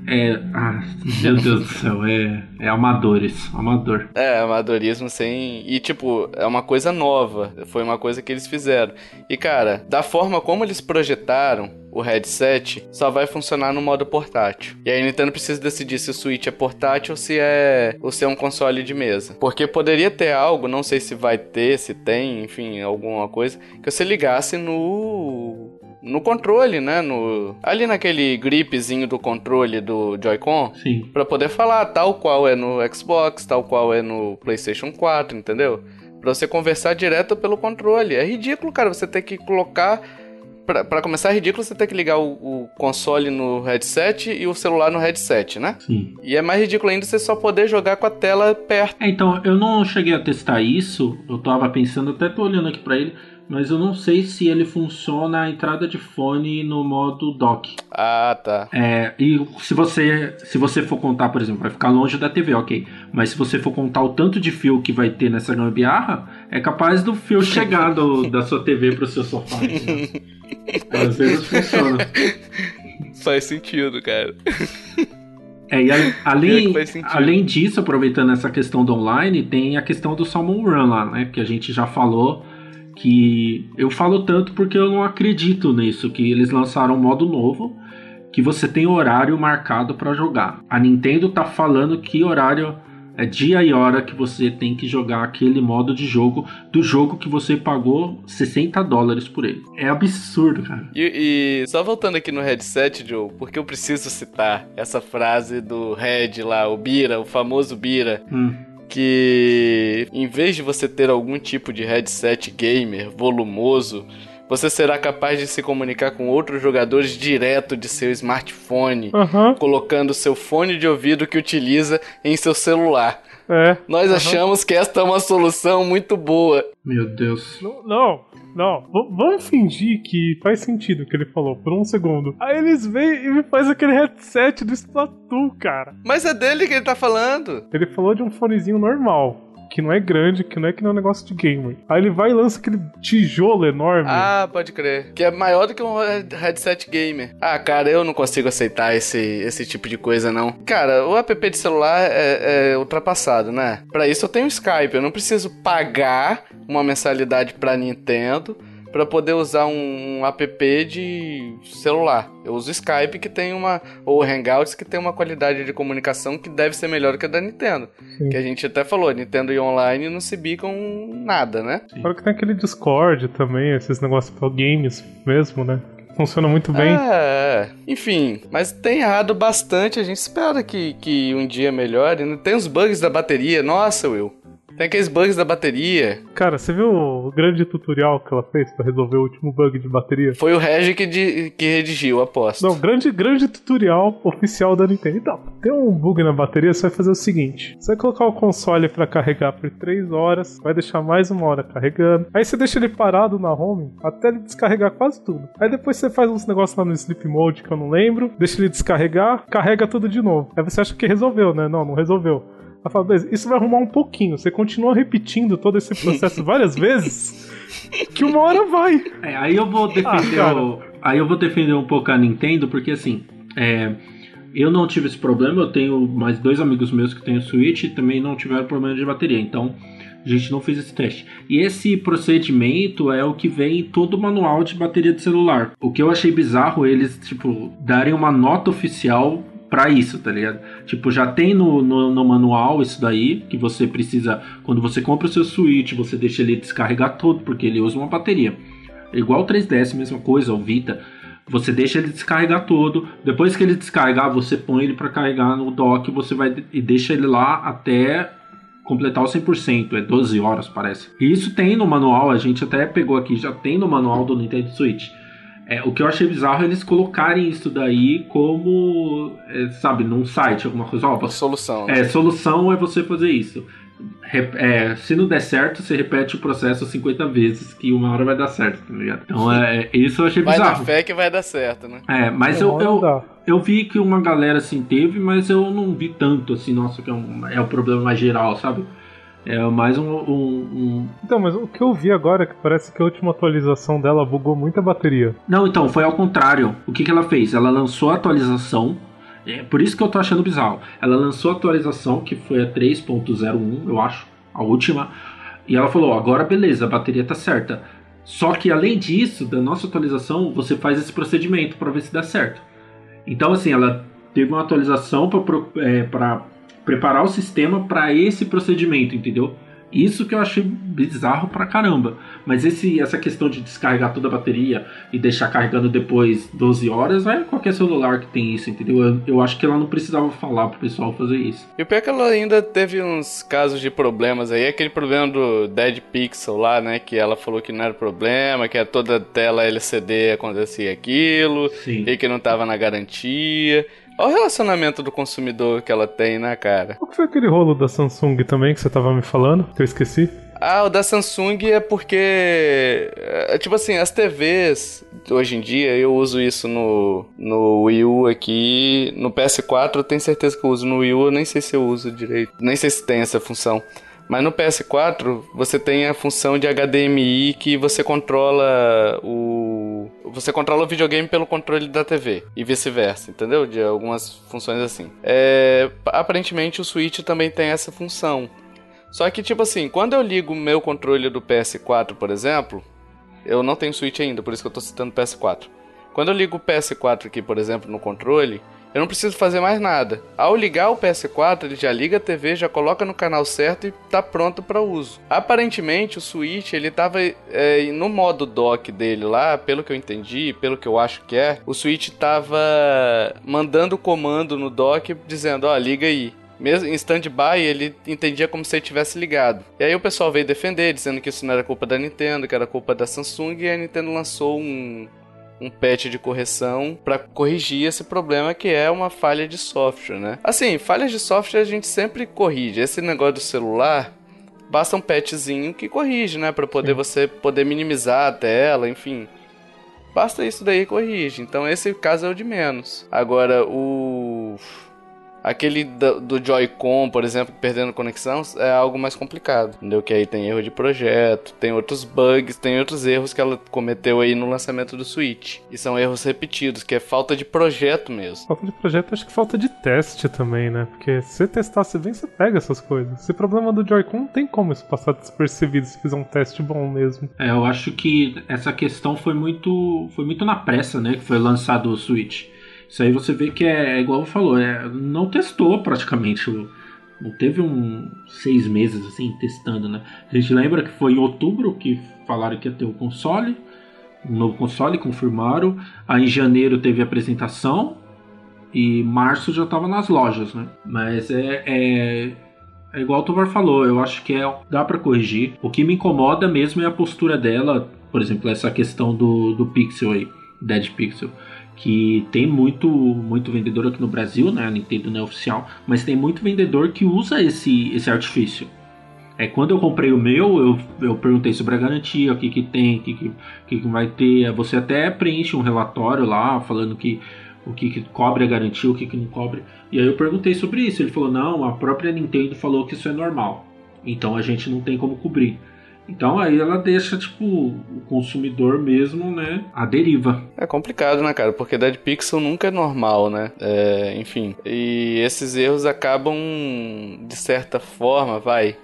É, ah, meu Deus do céu, é, é amadores, amador. É, amadorismo sem. E, tipo, é uma coisa nova. Foi uma coisa que eles fizeram. E, cara, da forma como eles projetaram o headset, só vai funcionar no modo portátil. E aí a Nintendo precisa decidir se o Switch é portátil ou se é, ou se é um console de mesa. Porque poderia ter algo, não sei se vai ter, se tem, enfim, alguma coisa, que você ligasse no. No controle, né? No, ali naquele gripzinho do controle do Joy-Con. Sim. Pra poder falar tal qual é no Xbox, tal qual é no PlayStation 4, entendeu? Pra você conversar direto pelo controle. É ridículo, cara, você ter que colocar. Pra, pra começar, é ridículo você ter que ligar o, o console no headset e o celular no headset, né? Sim. E é mais ridículo ainda você só poder jogar com a tela perto. É, então, eu não cheguei a testar isso, eu tava pensando, até tô olhando aqui pra ele, mas eu não sei se ele funciona a entrada de fone no modo dock. Ah, tá. É, e se você, se você for contar, por exemplo, vai ficar longe da TV, ok. Mas se você for contar o tanto de fio que vai ter nessa gambiarra, é capaz do fio [laughs] chegar do- da sua TV pro seu sofá. entendeu? Às vezes funciona. Faz sentido, cara. É, e a- além, além disso, aproveitando essa questão do online, tem a questão do Salmon Run lá, né? Que a gente já falou que eu falo tanto porque eu não acredito nisso, que eles lançaram um modo novo que você tem horário marcado para jogar. A Nintendo tá falando que horário é dia e hora que você tem que jogar aquele modo de jogo do jogo que você pagou 60 dólares por ele. É absurdo, cara. E, e só voltando aqui no headset, Joe, porque eu preciso citar essa frase do Red lá, o Bira, o famoso Bira. Hum. Que em vez de você ter algum tipo de headset gamer volumoso, você será capaz de se comunicar com outros jogadores direto de seu smartphone, Aham. colocando seu fone de ouvido que utiliza em seu celular. É. Nós achamos que esta é uma solução muito boa. Meu Deus. Não, não, não. Vamos fingir que faz sentido o que ele falou por um segundo. Aí eles vêm e me faz aquele headset do Splatoon, cara. Mas é dele que ele tá falando. Ele falou de um fonezinho normal. Que não é grande, que não é que não é um negócio de gamer. Aí ele vai e lança aquele tijolo enorme. Ah, pode crer. Que é maior do que um headset gamer. Ah, cara, eu não consigo aceitar esse, esse tipo de coisa, não. Cara, o app de celular é, é ultrapassado, né? Pra isso eu tenho Skype. Eu não preciso pagar uma mensalidade pra Nintendo pra poder usar um, um app de celular. Eu uso o Skype que tem uma. Ou o Hangouts que tem uma qualidade de comunicação que deve ser melhor que a da Nintendo. Sim. Que a gente até falou, Nintendo e online não se bicam nada, né? Fora que tem aquele Discord também, esses negócios para games mesmo, né? Funciona muito bem. É, enfim, mas tem errado bastante. A gente espera que, que um dia melhore. né? Tem os bugs da bateria. Nossa, Will. Tem aqueles bugs da bateria. Cara, você viu o grande tutorial que ela fez pra resolver o último bug de bateria? Foi o Regi que, di- que redigiu, aposto. Não, grande, grande tutorial oficial da Nintendo. Então, tem um bug na bateria, você vai fazer o seguinte: você vai colocar o console pra carregar por 3 horas, vai deixar mais uma hora carregando. Aí você deixa ele parado na home até ele descarregar quase tudo. Aí depois você faz uns negócios lá no sleep mode que eu não lembro, deixa ele descarregar, carrega tudo de novo. Aí você acha que resolveu, né? Não, não resolveu. Ela fala, beleza, isso vai arrumar um pouquinho. Você continua repetindo todo esse processo [laughs] várias vezes, que uma hora vai. É, aí eu vou defender Ah, o- aí eu vou defender um pouco a Nintendo, porque assim, é, eu não tive esse problema, eu tenho mais dois amigos meus que têm o Switch e também não tiveram problema de bateria, então a gente não fez esse teste. E esse procedimento é o que vem em todo o manual de bateria de celular. O que eu achei bizarro eles, tipo, darem uma nota oficial pra isso, tá ligado? Tipo, já tem no, no, no manual isso daí, que você precisa, quando você compra o seu Switch, você deixa ele descarregar todo, porque ele usa uma bateria. É Igual o 3DS, mesma coisa, o Vita. Você deixa ele descarregar todo. Depois que ele descarregar, você põe ele para carregar no dock você vai e deixa ele lá até completar o 100%. É 12 horas, parece. E isso tem no manual, a gente até pegou aqui, já tem no manual do Nintendo Switch. É, o que eu achei bizarro é eles colocarem isso daí como, é, sabe, num site, alguma coisa. Ó, Solução. né? é, solução é você fazer isso. É, se não der certo, você repete o processo 50 vezes, que uma hora vai dar certo, tá ligado? Então, é, isso eu achei Vai na bizarro. fé que vai dar certo, né? É, mas Uma eu, eu, eu vi que uma galera assim teve, mas eu não vi tanto assim, nossa, que é, um, é o problema mais geral, sabe? É mais um. um- um- Então, mas o que eu vi agora é que parece que a última atualização dela bugou muito a bateria. Não, então, foi ao contrário. O que, que ela fez? Ela lançou a atualização. É por isso que eu tô achando bizarro. Ela lançou a atualização, que foi a 3.01, eu acho, a última. E ela falou: agora beleza, a bateria tá certa. Só que além disso, da nossa atualização, você faz esse procedimento para ver se dá certo. Então, assim, ela teve uma atualização para preparar o sistema para esse procedimento, entendeu? Isso que eu achei bizarro pra caramba. Mas esse, essa questão de descarregar toda a bateria e deixar carregando depois 12 horas, é qualquer celular que tem isso, entendeu? Eu, eu acho que ela não precisava falar pro pessoal fazer isso. E o pior é que ela ainda teve uns casos de problemas aí. Aquele problema do Dead Pixel lá, né? Que ela falou que não era problema, que toda tela LCD acontecia aquilo, Sim. e que não tava na garantia. Olha o relacionamento do consumidor que ela tem, né, cara? O que foi aquele rolo da Samsung também que você tava me falando? Que eu esqueci? Ah, o da Samsung é porque. é, tipo assim, as TVs, hoje em dia, eu uso isso no, no Wii U aqui. No PS4, eu tenho certeza que eu uso. No Wii U, eu nem sei se eu uso direito. Nem sei se tem essa função. Mas no PS4, você tem a função de HDMI que você controla o. Você controla o videogame pelo controle da TV. E vice-versa, entendeu? De algumas funções assim. É, aparentemente, o Switch também tem essa função. Só que, tipo assim, quando eu ligo o meu controle do PS4, por exemplo, eu não tenho Switch ainda, por isso que eu tô citando PS4. Quando eu ligo o PS4 aqui, por exemplo, no controle, eu não preciso fazer mais nada. Ao ligar o PS4, ele já liga a TV, já coloca no canal certo e tá pronto para uso. Aparentemente, o Switch, ele tava é, no modo dock dele lá, pelo que eu entendi, pelo que eu acho que é, o Switch tava mandando o comando no dock dizendo, ó, oh, liga aí. Mesmo em stand-by, ele entendia como se ele tivesse ligado. E aí o pessoal veio defender, dizendo que isso não era culpa da Nintendo, que era culpa da Samsung, e a Nintendo lançou um, um patch de correção para corrigir esse problema que é uma falha de software, né? Assim, falhas de software a gente sempre corrige. Esse negócio do celular, basta um patchzinho que corrige, né, para poder Sim. você poder minimizar a tela, enfim. Basta isso daí corrige. Então esse caso é o de menos. Agora o Aquele do, do Joy-Con, por exemplo, perdendo conexão, é algo mais complicado, entendeu? Que aí tem erro de projeto, tem outros bugs, tem outros erros que ela cometeu aí no lançamento do Switch. E são erros repetidos, que é falta de projeto mesmo. Falta de projeto, acho que falta de teste também, né? Porque se você testasse bem, você pega essas coisas. Esse problema do Joy-Con não tem como isso passar despercebido se fizer um teste bom mesmo. É, eu acho que essa questão foi muito, foi muito na pressa, né? Que foi lançado o Switch. Isso aí você vê que é, é igual falou, é, não testou praticamente. Não teve um seis meses assim testando, né? A gente lembra que foi em outubro que falaram que ia ter o console, um novo console, confirmaram. Aí em janeiro teve a apresentação e março já estava nas lojas, né? Mas é, é, é igual o Tovar falou, eu acho que é, dá para corrigir. O que me incomoda mesmo é a postura dela, por exemplo, essa questão do, do Pixel aí, Dead Pixel que tem muito muito vendedor aqui no Brasil, né? A Nintendo não é oficial, mas tem muito vendedor que usa esse, esse artifício. É, quando eu comprei o meu, eu, eu perguntei sobre a garantia, o que, que tem, o que, que, que, que vai ter. Você até preenche um relatório lá falando que o que, que cobre a garantia, o que, que não cobre. E aí eu perguntei sobre isso. Ele falou: não, a própria Nintendo falou que isso é normal. Então a gente não tem como cobrir. Então aí ela deixa, tipo, o consumidor mesmo, né, à deriva. É complicado, né, cara? Porque Dead Pixel nunca é normal, né? É, enfim. E esses erros acabam, de certa forma, vai,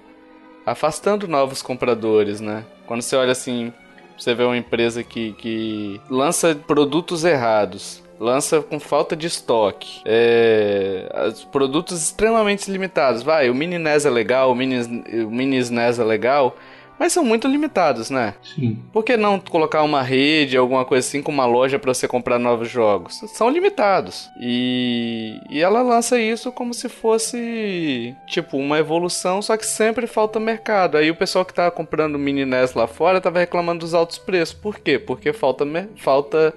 afastando novos compradores, né? Quando você olha assim, você vê uma empresa que, que lança produtos errados, lança com falta de estoque. É, produtos extremamente limitados. Vai, o Mini NES é legal, o Mini, o Mini SNES é legal, mas são muito limitados, né? Sim. Por que não colocar uma rede, alguma coisa assim, com uma loja para você comprar novos jogos? São limitados. E, e ela lança isso como se fosse, tipo, uma evolução, só que sempre falta mercado. Aí o pessoal que tá comprando mini NES lá fora tava reclamando dos altos preços. Por quê? Porque falta, falta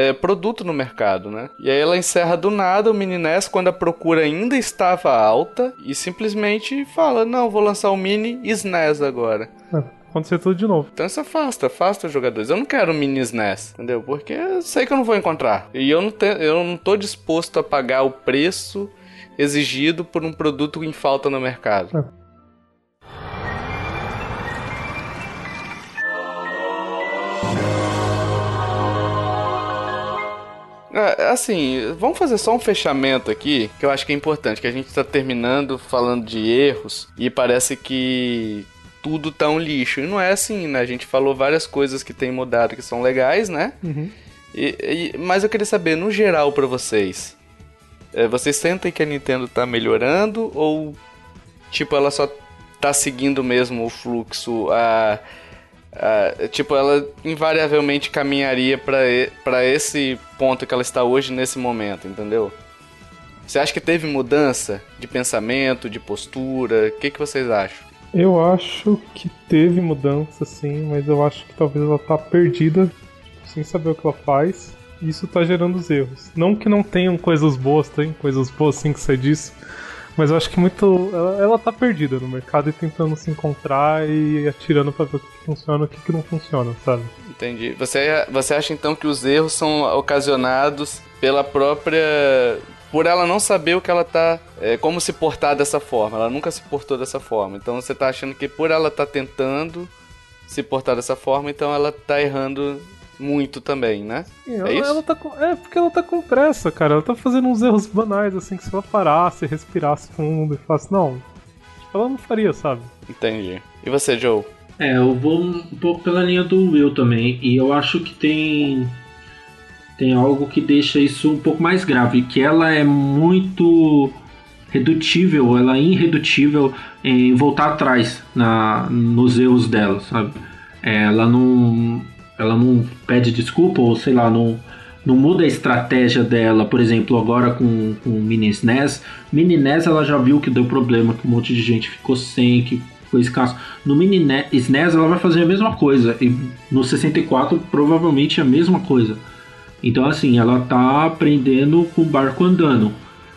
é, produto no mercado, né? E aí ela encerra do nada o Mini NES quando a procura ainda estava alta e simplesmente fala: Não, vou lançar o Mini SNES agora. É, acontecer tudo de novo. Então isso afasta, afasta os jogadores. Eu não quero mini SNES, entendeu? Porque eu sei que eu não vou encontrar. E eu não, te, eu não tô disposto a pagar o preço exigido por um produto em falta no mercado. É. assim, vamos fazer só um fechamento aqui, que eu acho que é importante, que a gente está terminando falando de erros e parece que tudo tá um lixo. E não é assim, né? A gente falou várias coisas que tem mudado que são legais, né? Uhum. E, e, mas eu queria saber, no geral, para vocês, é, vocês sentem que a Nintendo tá melhorando ou, tipo, ela só tá seguindo mesmo o fluxo, a Uh, tipo, ela invariavelmente caminharia para esse ponto que ela está hoje nesse momento, entendeu? Você acha que teve mudança de pensamento, de postura? O que, que vocês acham? Eu acho que teve mudança, sim, mas eu acho que talvez ela tá perdida, tipo, sem saber o que ela faz, e isso tá gerando os erros. Não que não tenham coisas boas, tem coisas boas sim que você disse, mas eu acho que muito. Ela, ela tá perdida no mercado e tentando se encontrar e atirando pra ver o que funciona e o que, que não funciona, sabe? Entendi. Você, você acha então que os erros são ocasionados pela própria. Por ela não saber o que ela tá. É, como se portar dessa forma. Ela nunca se portou dessa forma. Então você tá achando que por ela tá tentando se portar dessa forma, então ela tá errando muito também, né? É ela, isso? Ela tá com, é, porque ela tá com pressa, cara. Ela tá fazendo uns erros banais, assim, que se ela parasse, respirasse fundo e falasse, não. Tipo, ela não faria, sabe? Entendi. E você, Joe? É, eu vou um pouco pela linha do Will também. E eu acho que tem. Tem algo que deixa isso um pouco mais grave, que ela é muito redutível, ela é irredutível em voltar atrás na, nos erros dela, sabe? É, ela não ela não pede desculpa ou sei lá, não, não muda a estratégia dela, por exemplo, agora com, com o Mini SNES. Mini NES ela já viu que deu problema, que um monte de gente ficou sem, que foi escasso. No Mini SNES ela vai fazer a mesma coisa e no 64 provavelmente a mesma coisa. Então assim, ela tá aprendendo com o barco andando.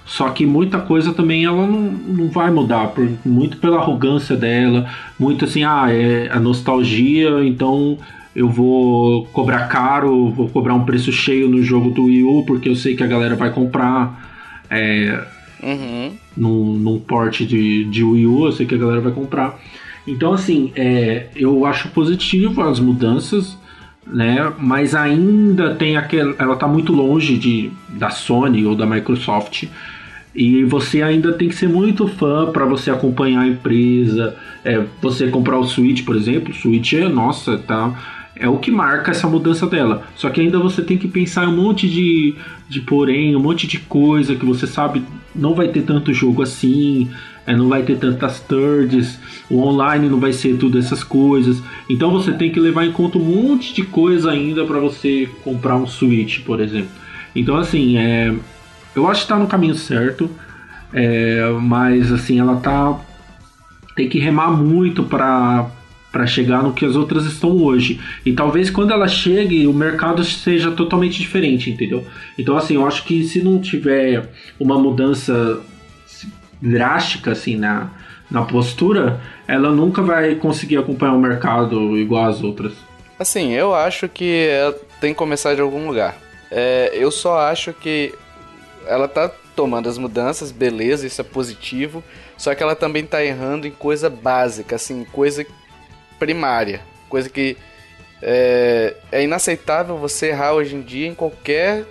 Só que muita coisa também ela não, não vai mudar, por, muito pela arrogância dela, muito assim, ah, é a nostalgia, então eu vou cobrar caro, vou cobrar um preço cheio no jogo do Wii U, porque eu sei que a galera vai comprar. É, uhum. num, num port de, de Wii U, eu sei que a galera vai comprar. Então, assim, é, eu acho positivo as mudanças, né? Mas ainda tem aquela. Ela está muito longe de, da Sony ou da Microsoft. E você ainda tem que ser muito fã para você acompanhar a empresa. É, você comprar o Switch, por exemplo, o Switch é, nossa, tá. É o que marca essa mudança dela. Só que ainda você tem que pensar em um monte de, de porém, um monte de coisa que você sabe não vai ter tanto jogo assim, é, não vai ter tantas thirds, o online não vai ser tudo essas coisas. Então você tem que levar em conta um monte de coisa ainda para você comprar um Switch, por exemplo. Então assim, é, eu acho que tá no caminho certo, é, mas assim, ela tá. Tem que remar muito para para chegar no que as outras estão hoje. E talvez quando ela chegue, o mercado seja totalmente diferente, entendeu? Então, assim, eu acho que se não tiver uma mudança drástica, assim, na, na postura, ela nunca vai conseguir acompanhar o mercado igual as outras. Assim, eu acho que tem que começar de algum lugar. É, eu só acho que ela tá tomando as mudanças, beleza, isso é positivo. Só que ela também tá errando em coisa básica, assim, coisa primária. Coisa que é, é inaceitável você errar hoje em dia em qualquer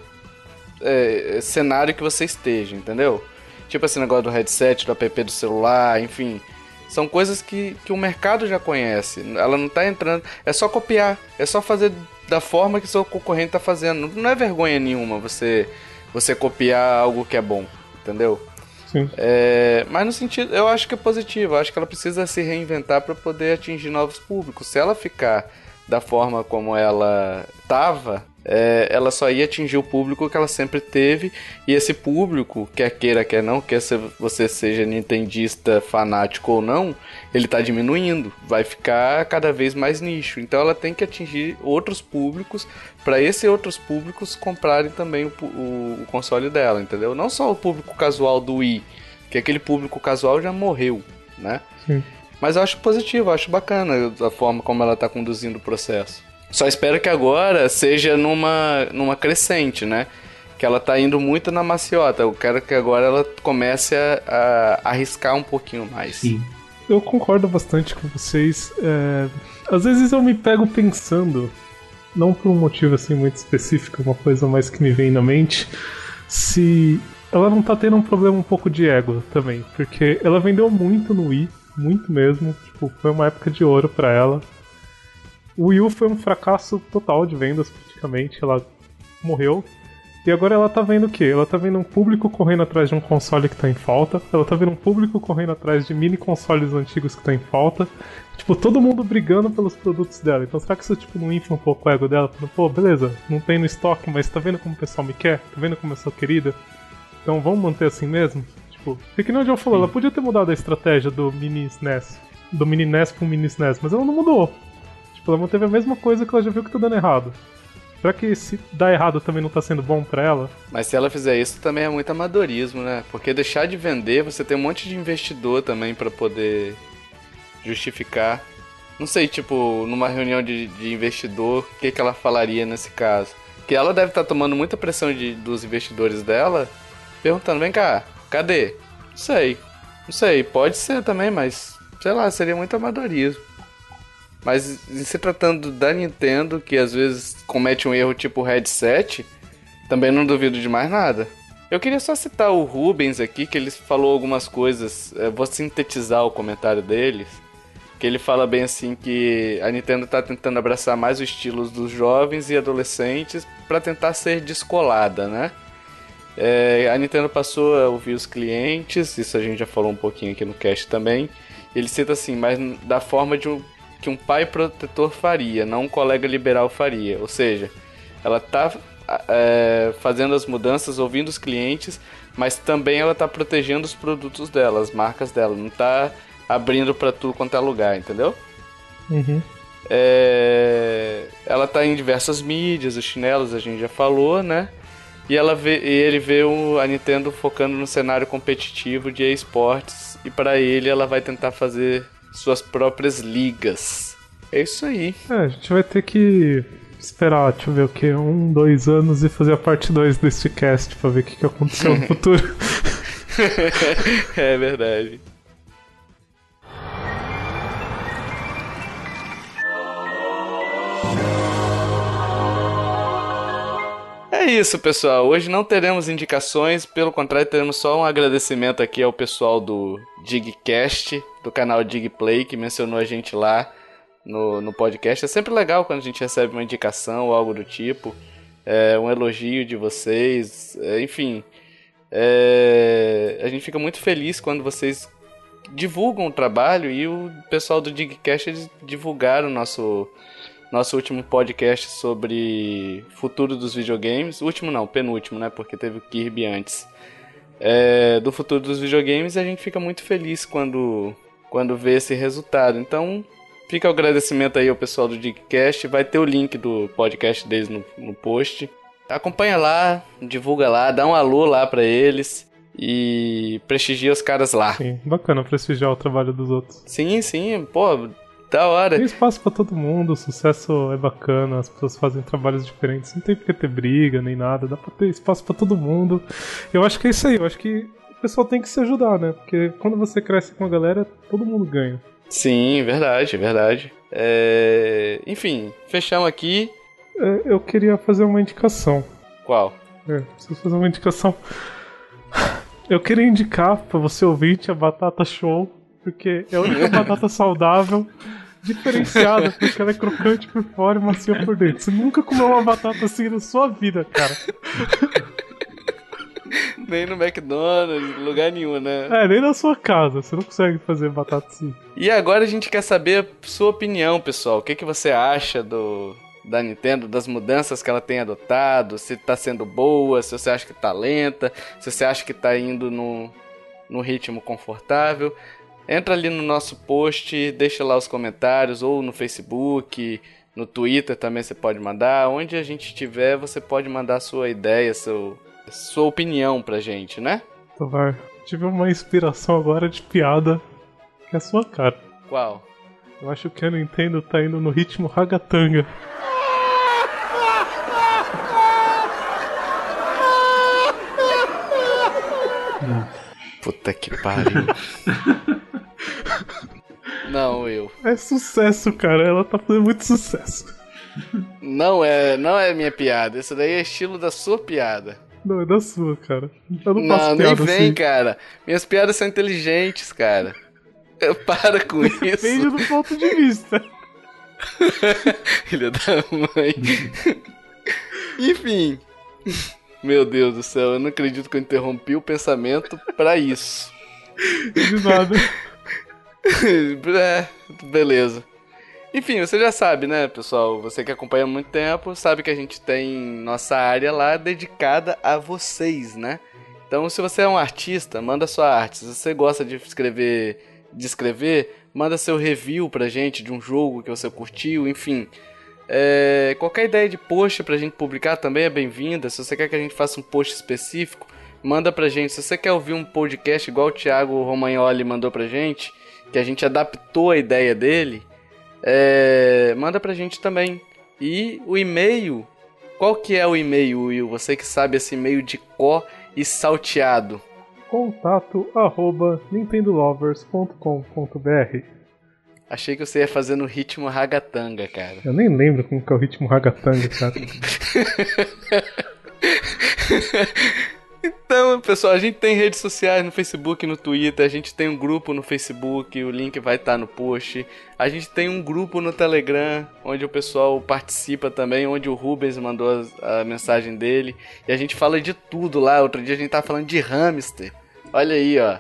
é, cenário que você esteja, entendeu? Tipo esse negócio do headset, do app do celular, enfim. São coisas que, que o mercado já conhece. Ela não tá entrando. É só copiar. É só fazer da forma que seu concorrente tá fazendo. Não é vergonha nenhuma você você copiar algo que é bom, entendeu? É, mas no sentido, eu acho que é positivo. Eu acho que ela precisa se reinventar para poder atingir novos públicos. Se ela ficar da forma como ela estava, é, ela só ia atingir o público que ela sempre teve. E esse público, quer queira, quer não, quer se você seja nintendista fanático ou não, ele está diminuindo. Vai ficar cada vez mais nicho. Então ela tem que atingir outros públicos para esses outros públicos comprarem também o, o, o, console dela, entendeu? Não só o público casual do Wii, que aquele público casual já morreu, né? Sim. Mas eu acho positivo, eu acho bacana a forma como ela está conduzindo o processo. Só espero que agora seja numa, numa crescente, né? Que ela tá indo muito na maciota. Eu quero que agora ela comece a, a arriscar um pouquinho mais. Sim. Eu concordo bastante com vocês. É... Às vezes eu me pego pensando, não por um motivo assim muito específico, uma coisa mais que me vem na mente, se ela não tá tendo um problema um pouco de ego também. Porque ela vendeu muito no Wii, muito mesmo. Tipo, foi uma época de ouro para ela. O Wii U foi um fracasso total de vendas, praticamente. Ela morreu. E agora ela tá vendo o quê? Ela tá vendo um público correndo atrás de um console que tá em falta. Ela tá vendo um público correndo atrás de mini consoles antigos que tá em falta. Tipo, todo mundo brigando pelos produtos dela. Então será que isso tipo, não infla um pouco o ego dela? Pô, beleza, não tem no estoque, mas tá vendo como o pessoal me quer? Tá vendo como eu sou querida? Então vamos manter assim mesmo? Tipo, é que nem o John falou, ela podia ter mudado a estratégia do mini SNES. Do mini NES pro mini SNES, mas ela não mudou. Tipo, ela manteve a mesma coisa que ela já viu que tá dando errado. Será que se dá errado também não tá sendo bom para ela? Mas se ela fizer isso também é muito amadorismo, né? Porque deixar de vender, você tem um monte de investidor também para poder justificar. Não sei, tipo, numa reunião de, de investidor, o que, que ela falaria nesse caso? Que ela deve estar tá tomando muita pressão de, dos investidores dela, perguntando: vem cá, cadê? Não sei. Não sei, pode ser também, mas sei lá, seria muito amadorismo. Mas se tratando da Nintendo, que às vezes comete um erro tipo headset, também não duvido de mais nada. Eu queria só citar o Rubens aqui, que ele falou algumas coisas. vou sintetizar o comentário deles. que ele fala bem assim que a Nintendo tá tentando abraçar mais os estilos dos jovens e adolescentes para tentar ser descolada, né? É, a Nintendo passou a ouvir os clientes, isso a gente já falou um pouquinho aqui no cast também. Ele cita assim, mas da forma de um, que um pai protetor faria, não um colega liberal faria. Ou seja, ela tá é, fazendo as mudanças, ouvindo os clientes, mas também ela tá protegendo os produtos dela, as marcas dela. Não tá abrindo para tudo quanto é lugar, entendeu? Uhum. É... Ela tá em diversas mídias, os chinelos a gente já falou, né? E, ela vê, e ele vê o, a Nintendo focando no cenário competitivo de esportes e para ele ela vai tentar fazer suas próprias ligas. É isso aí. É, a gente vai ter que esperar, deixa eu ver o que, um, dois anos e fazer a parte 2 deste cast pra ver o que, que aconteceu no [laughs] futuro. é verdade. É isso, pessoal. Hoje não teremos indicações, pelo contrário, teremos só um agradecimento aqui ao pessoal do Digcast, do canal Digplay, que mencionou a gente lá no, no podcast. É sempre legal quando a gente recebe uma indicação ou algo do tipo, é, um elogio de vocês, é, enfim. É, a gente fica muito feliz quando vocês divulgam o trabalho e o pessoal do Digcast divulgaram o nosso nosso último podcast sobre futuro dos videogames. Último não, penúltimo, né? Porque teve o Kirby antes. É, do futuro dos videogames, a gente fica muito feliz quando, quando vê esse resultado. Então, fica o agradecimento aí ao pessoal do Digcast. Vai ter o link do podcast deles no, no post. Acompanha lá, divulga lá, dá um alô lá para eles e prestigia os caras lá. Sim, bacana prestigiar o trabalho dos outros. Sim, sim, pô, da hora. Tem espaço para todo mundo, o sucesso é bacana, as pessoas fazem trabalhos diferentes, não tem porque ter briga nem nada, dá pra ter espaço para todo mundo. Eu acho que é isso aí, eu acho que o pessoal tem que se ajudar, né? Porque quando você cresce com a galera, todo mundo ganha. Sim, verdade, verdade. É... Enfim, fechamos aqui. É, eu queria fazer uma indicação. Qual? É, preciso fazer uma indicação. Eu queria indicar para você ouvinte a Batata Show, porque é a única [laughs] batata saudável diferenciada, porque ela é crocante por fora e macia por dentro. Você nunca comeu uma batata assim na sua vida, cara. nem no McDonald's, lugar nenhum, né? É, nem na sua casa. Você não consegue fazer batata assim. E agora a gente quer saber a sua opinião, pessoal. O que, que você acha do da Nintendo, das mudanças que ela tem adotado, se tá sendo boa, se você acha que tá lenta, se você acha que tá indo no, no ritmo confortável. Entra ali no nosso post, deixa lá os comentários, ou no Facebook, no Twitter também você pode mandar. Onde a gente estiver, você pode mandar sua ideia, seu, sua opinião pra gente, né? Tovar, tive uma inspiração agora de piada que é a sua cara. Qual? Eu acho que a Nintendo tá indo no ritmo ragatanga. Puta que pariu. [laughs] Não, eu. É sucesso, cara. Ela tá fazendo muito sucesso. Não é, não é minha piada. Isso daí é estilo da sua piada. Não, é da sua, cara. Eu não Não, nem piada vem, assim. cara. Minhas piadas são inteligentes, cara. Para com [laughs] isso. Depende do ponto de vista. [laughs] Filha da mãe. Enfim. Meu Deus do céu, eu não acredito que eu interrompi o pensamento pra isso. De nada. [laughs] é, beleza. Enfim, você já sabe, né, pessoal? Você que acompanha há muito tempo, sabe que a gente tem nossa área lá dedicada a vocês, né? Então, se você é um artista, manda sua arte. Se você gosta de escrever, de escrever, manda seu review pra gente de um jogo que você curtiu, enfim. É, qualquer ideia de post pra gente publicar também é bem-vinda. Se você quer que a gente faça um post específico, manda pra gente. Se você quer ouvir um podcast igual o Thiago Romagnoli mandou pra gente, que a gente adaptou a ideia dele, é, manda pra gente também. E o e-mail, qual que é o e-mail, Will? Você que sabe esse e-mail de có e salteado. Contato arroba nintendolovers.com.br Achei que você ia fazer no ritmo ragatanga, cara. Eu nem lembro como que é o ritmo ragatanga, cara. [laughs] Então, pessoal, a gente tem redes sociais no Facebook no Twitter, a gente tem um grupo no Facebook, o link vai estar no post. A gente tem um grupo no Telegram, onde o pessoal participa também, onde o Rubens mandou a, a mensagem dele. E a gente fala de tudo lá. Outro dia a gente tava falando de hamster. Olha aí, ó.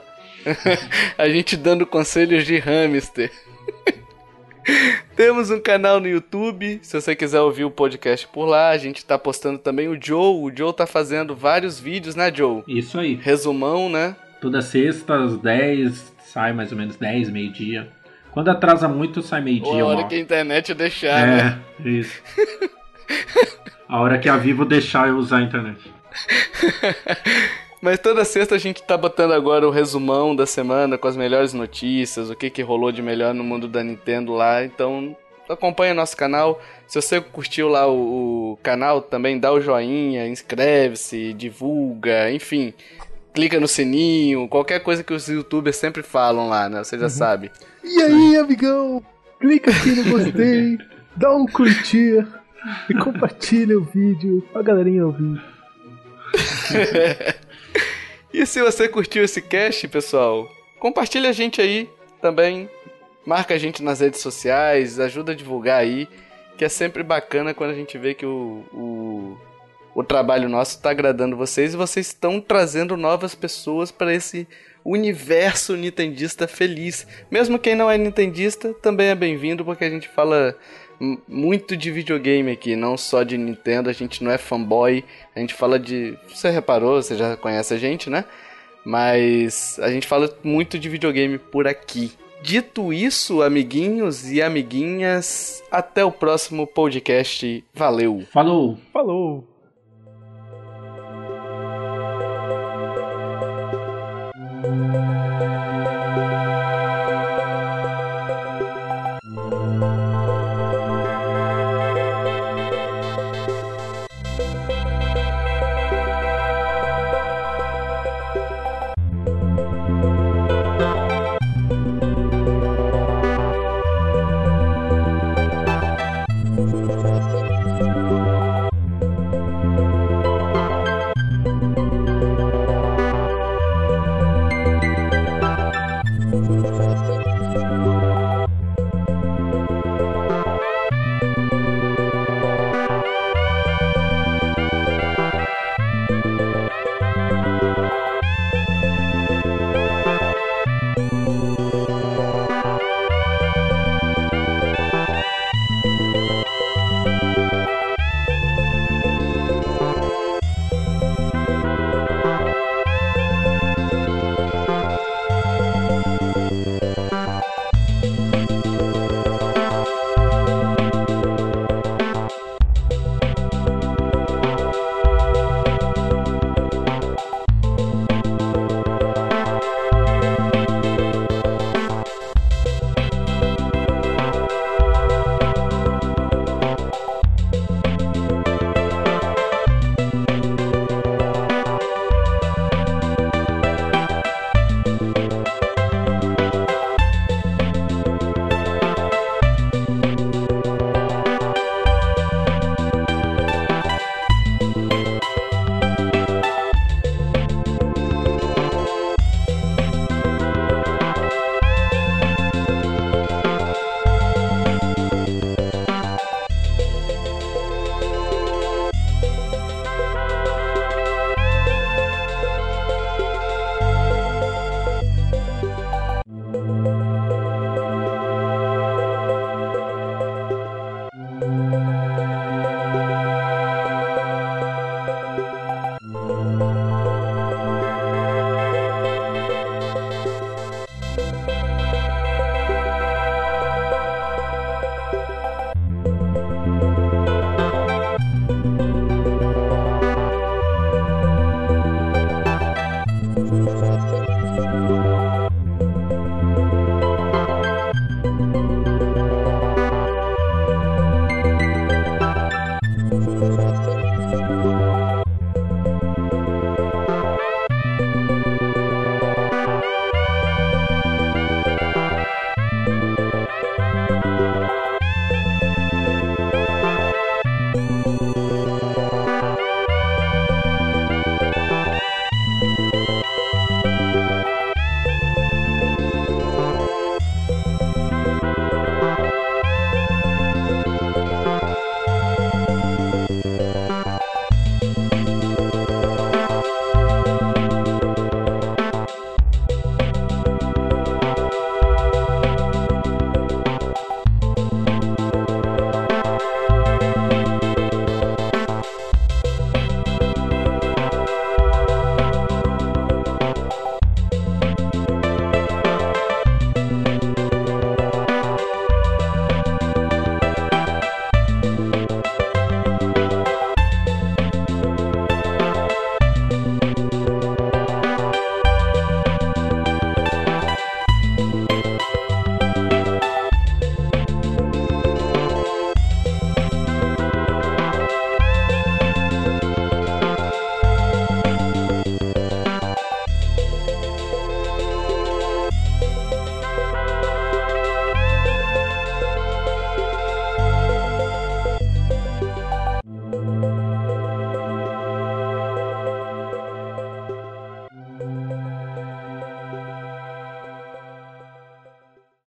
[laughs] a gente dando conselhos de hamster. [laughs] Temos um canal no YouTube, se você quiser ouvir o podcast por lá, a gente tá postando também o Joe. O Joe tá fazendo vários vídeos, né, Joe? Isso aí. Resumão, né? Toda sexta, às 10, sai mais ou menos 10, meio-dia. Quando atrasa muito, sai meio-dia. A hora que a internet deixar, é, né? isso. a hora que a Vivo deixar eu usar a internet. [laughs] Mas toda sexta a gente tá botando agora o resumão da semana com as melhores notícias, o que, que rolou de melhor no mundo da Nintendo lá. Então acompanha nosso canal. Se você curtiu lá o, o canal, também dá o joinha, inscreve-se, divulga, enfim. Clica no sininho, qualquer coisa que os youtubers sempre falam lá, né? Você já uhum. sabe. E aí, amigão? Clica aqui no gostei, [laughs] dá um curtir e compartilha o vídeo pra galerinha ouvir. [laughs] E se você curtiu esse cast, pessoal, compartilha a gente aí também. Marca a gente nas redes sociais, ajuda a divulgar aí, que é sempre bacana quando a gente vê que o, o, o trabalho nosso está agradando vocês e vocês estão trazendo novas pessoas para esse universo nintendista feliz. Mesmo quem não é nintendista também é bem-vindo, porque a gente fala muito de videogame aqui, não só de Nintendo, a gente não é fanboy, a gente fala de. Você reparou, você já conhece a gente, né? Mas a gente fala muito de videogame por aqui. Dito isso, amiguinhos e amiguinhas, até o próximo podcast. Valeu! Falou! Falou!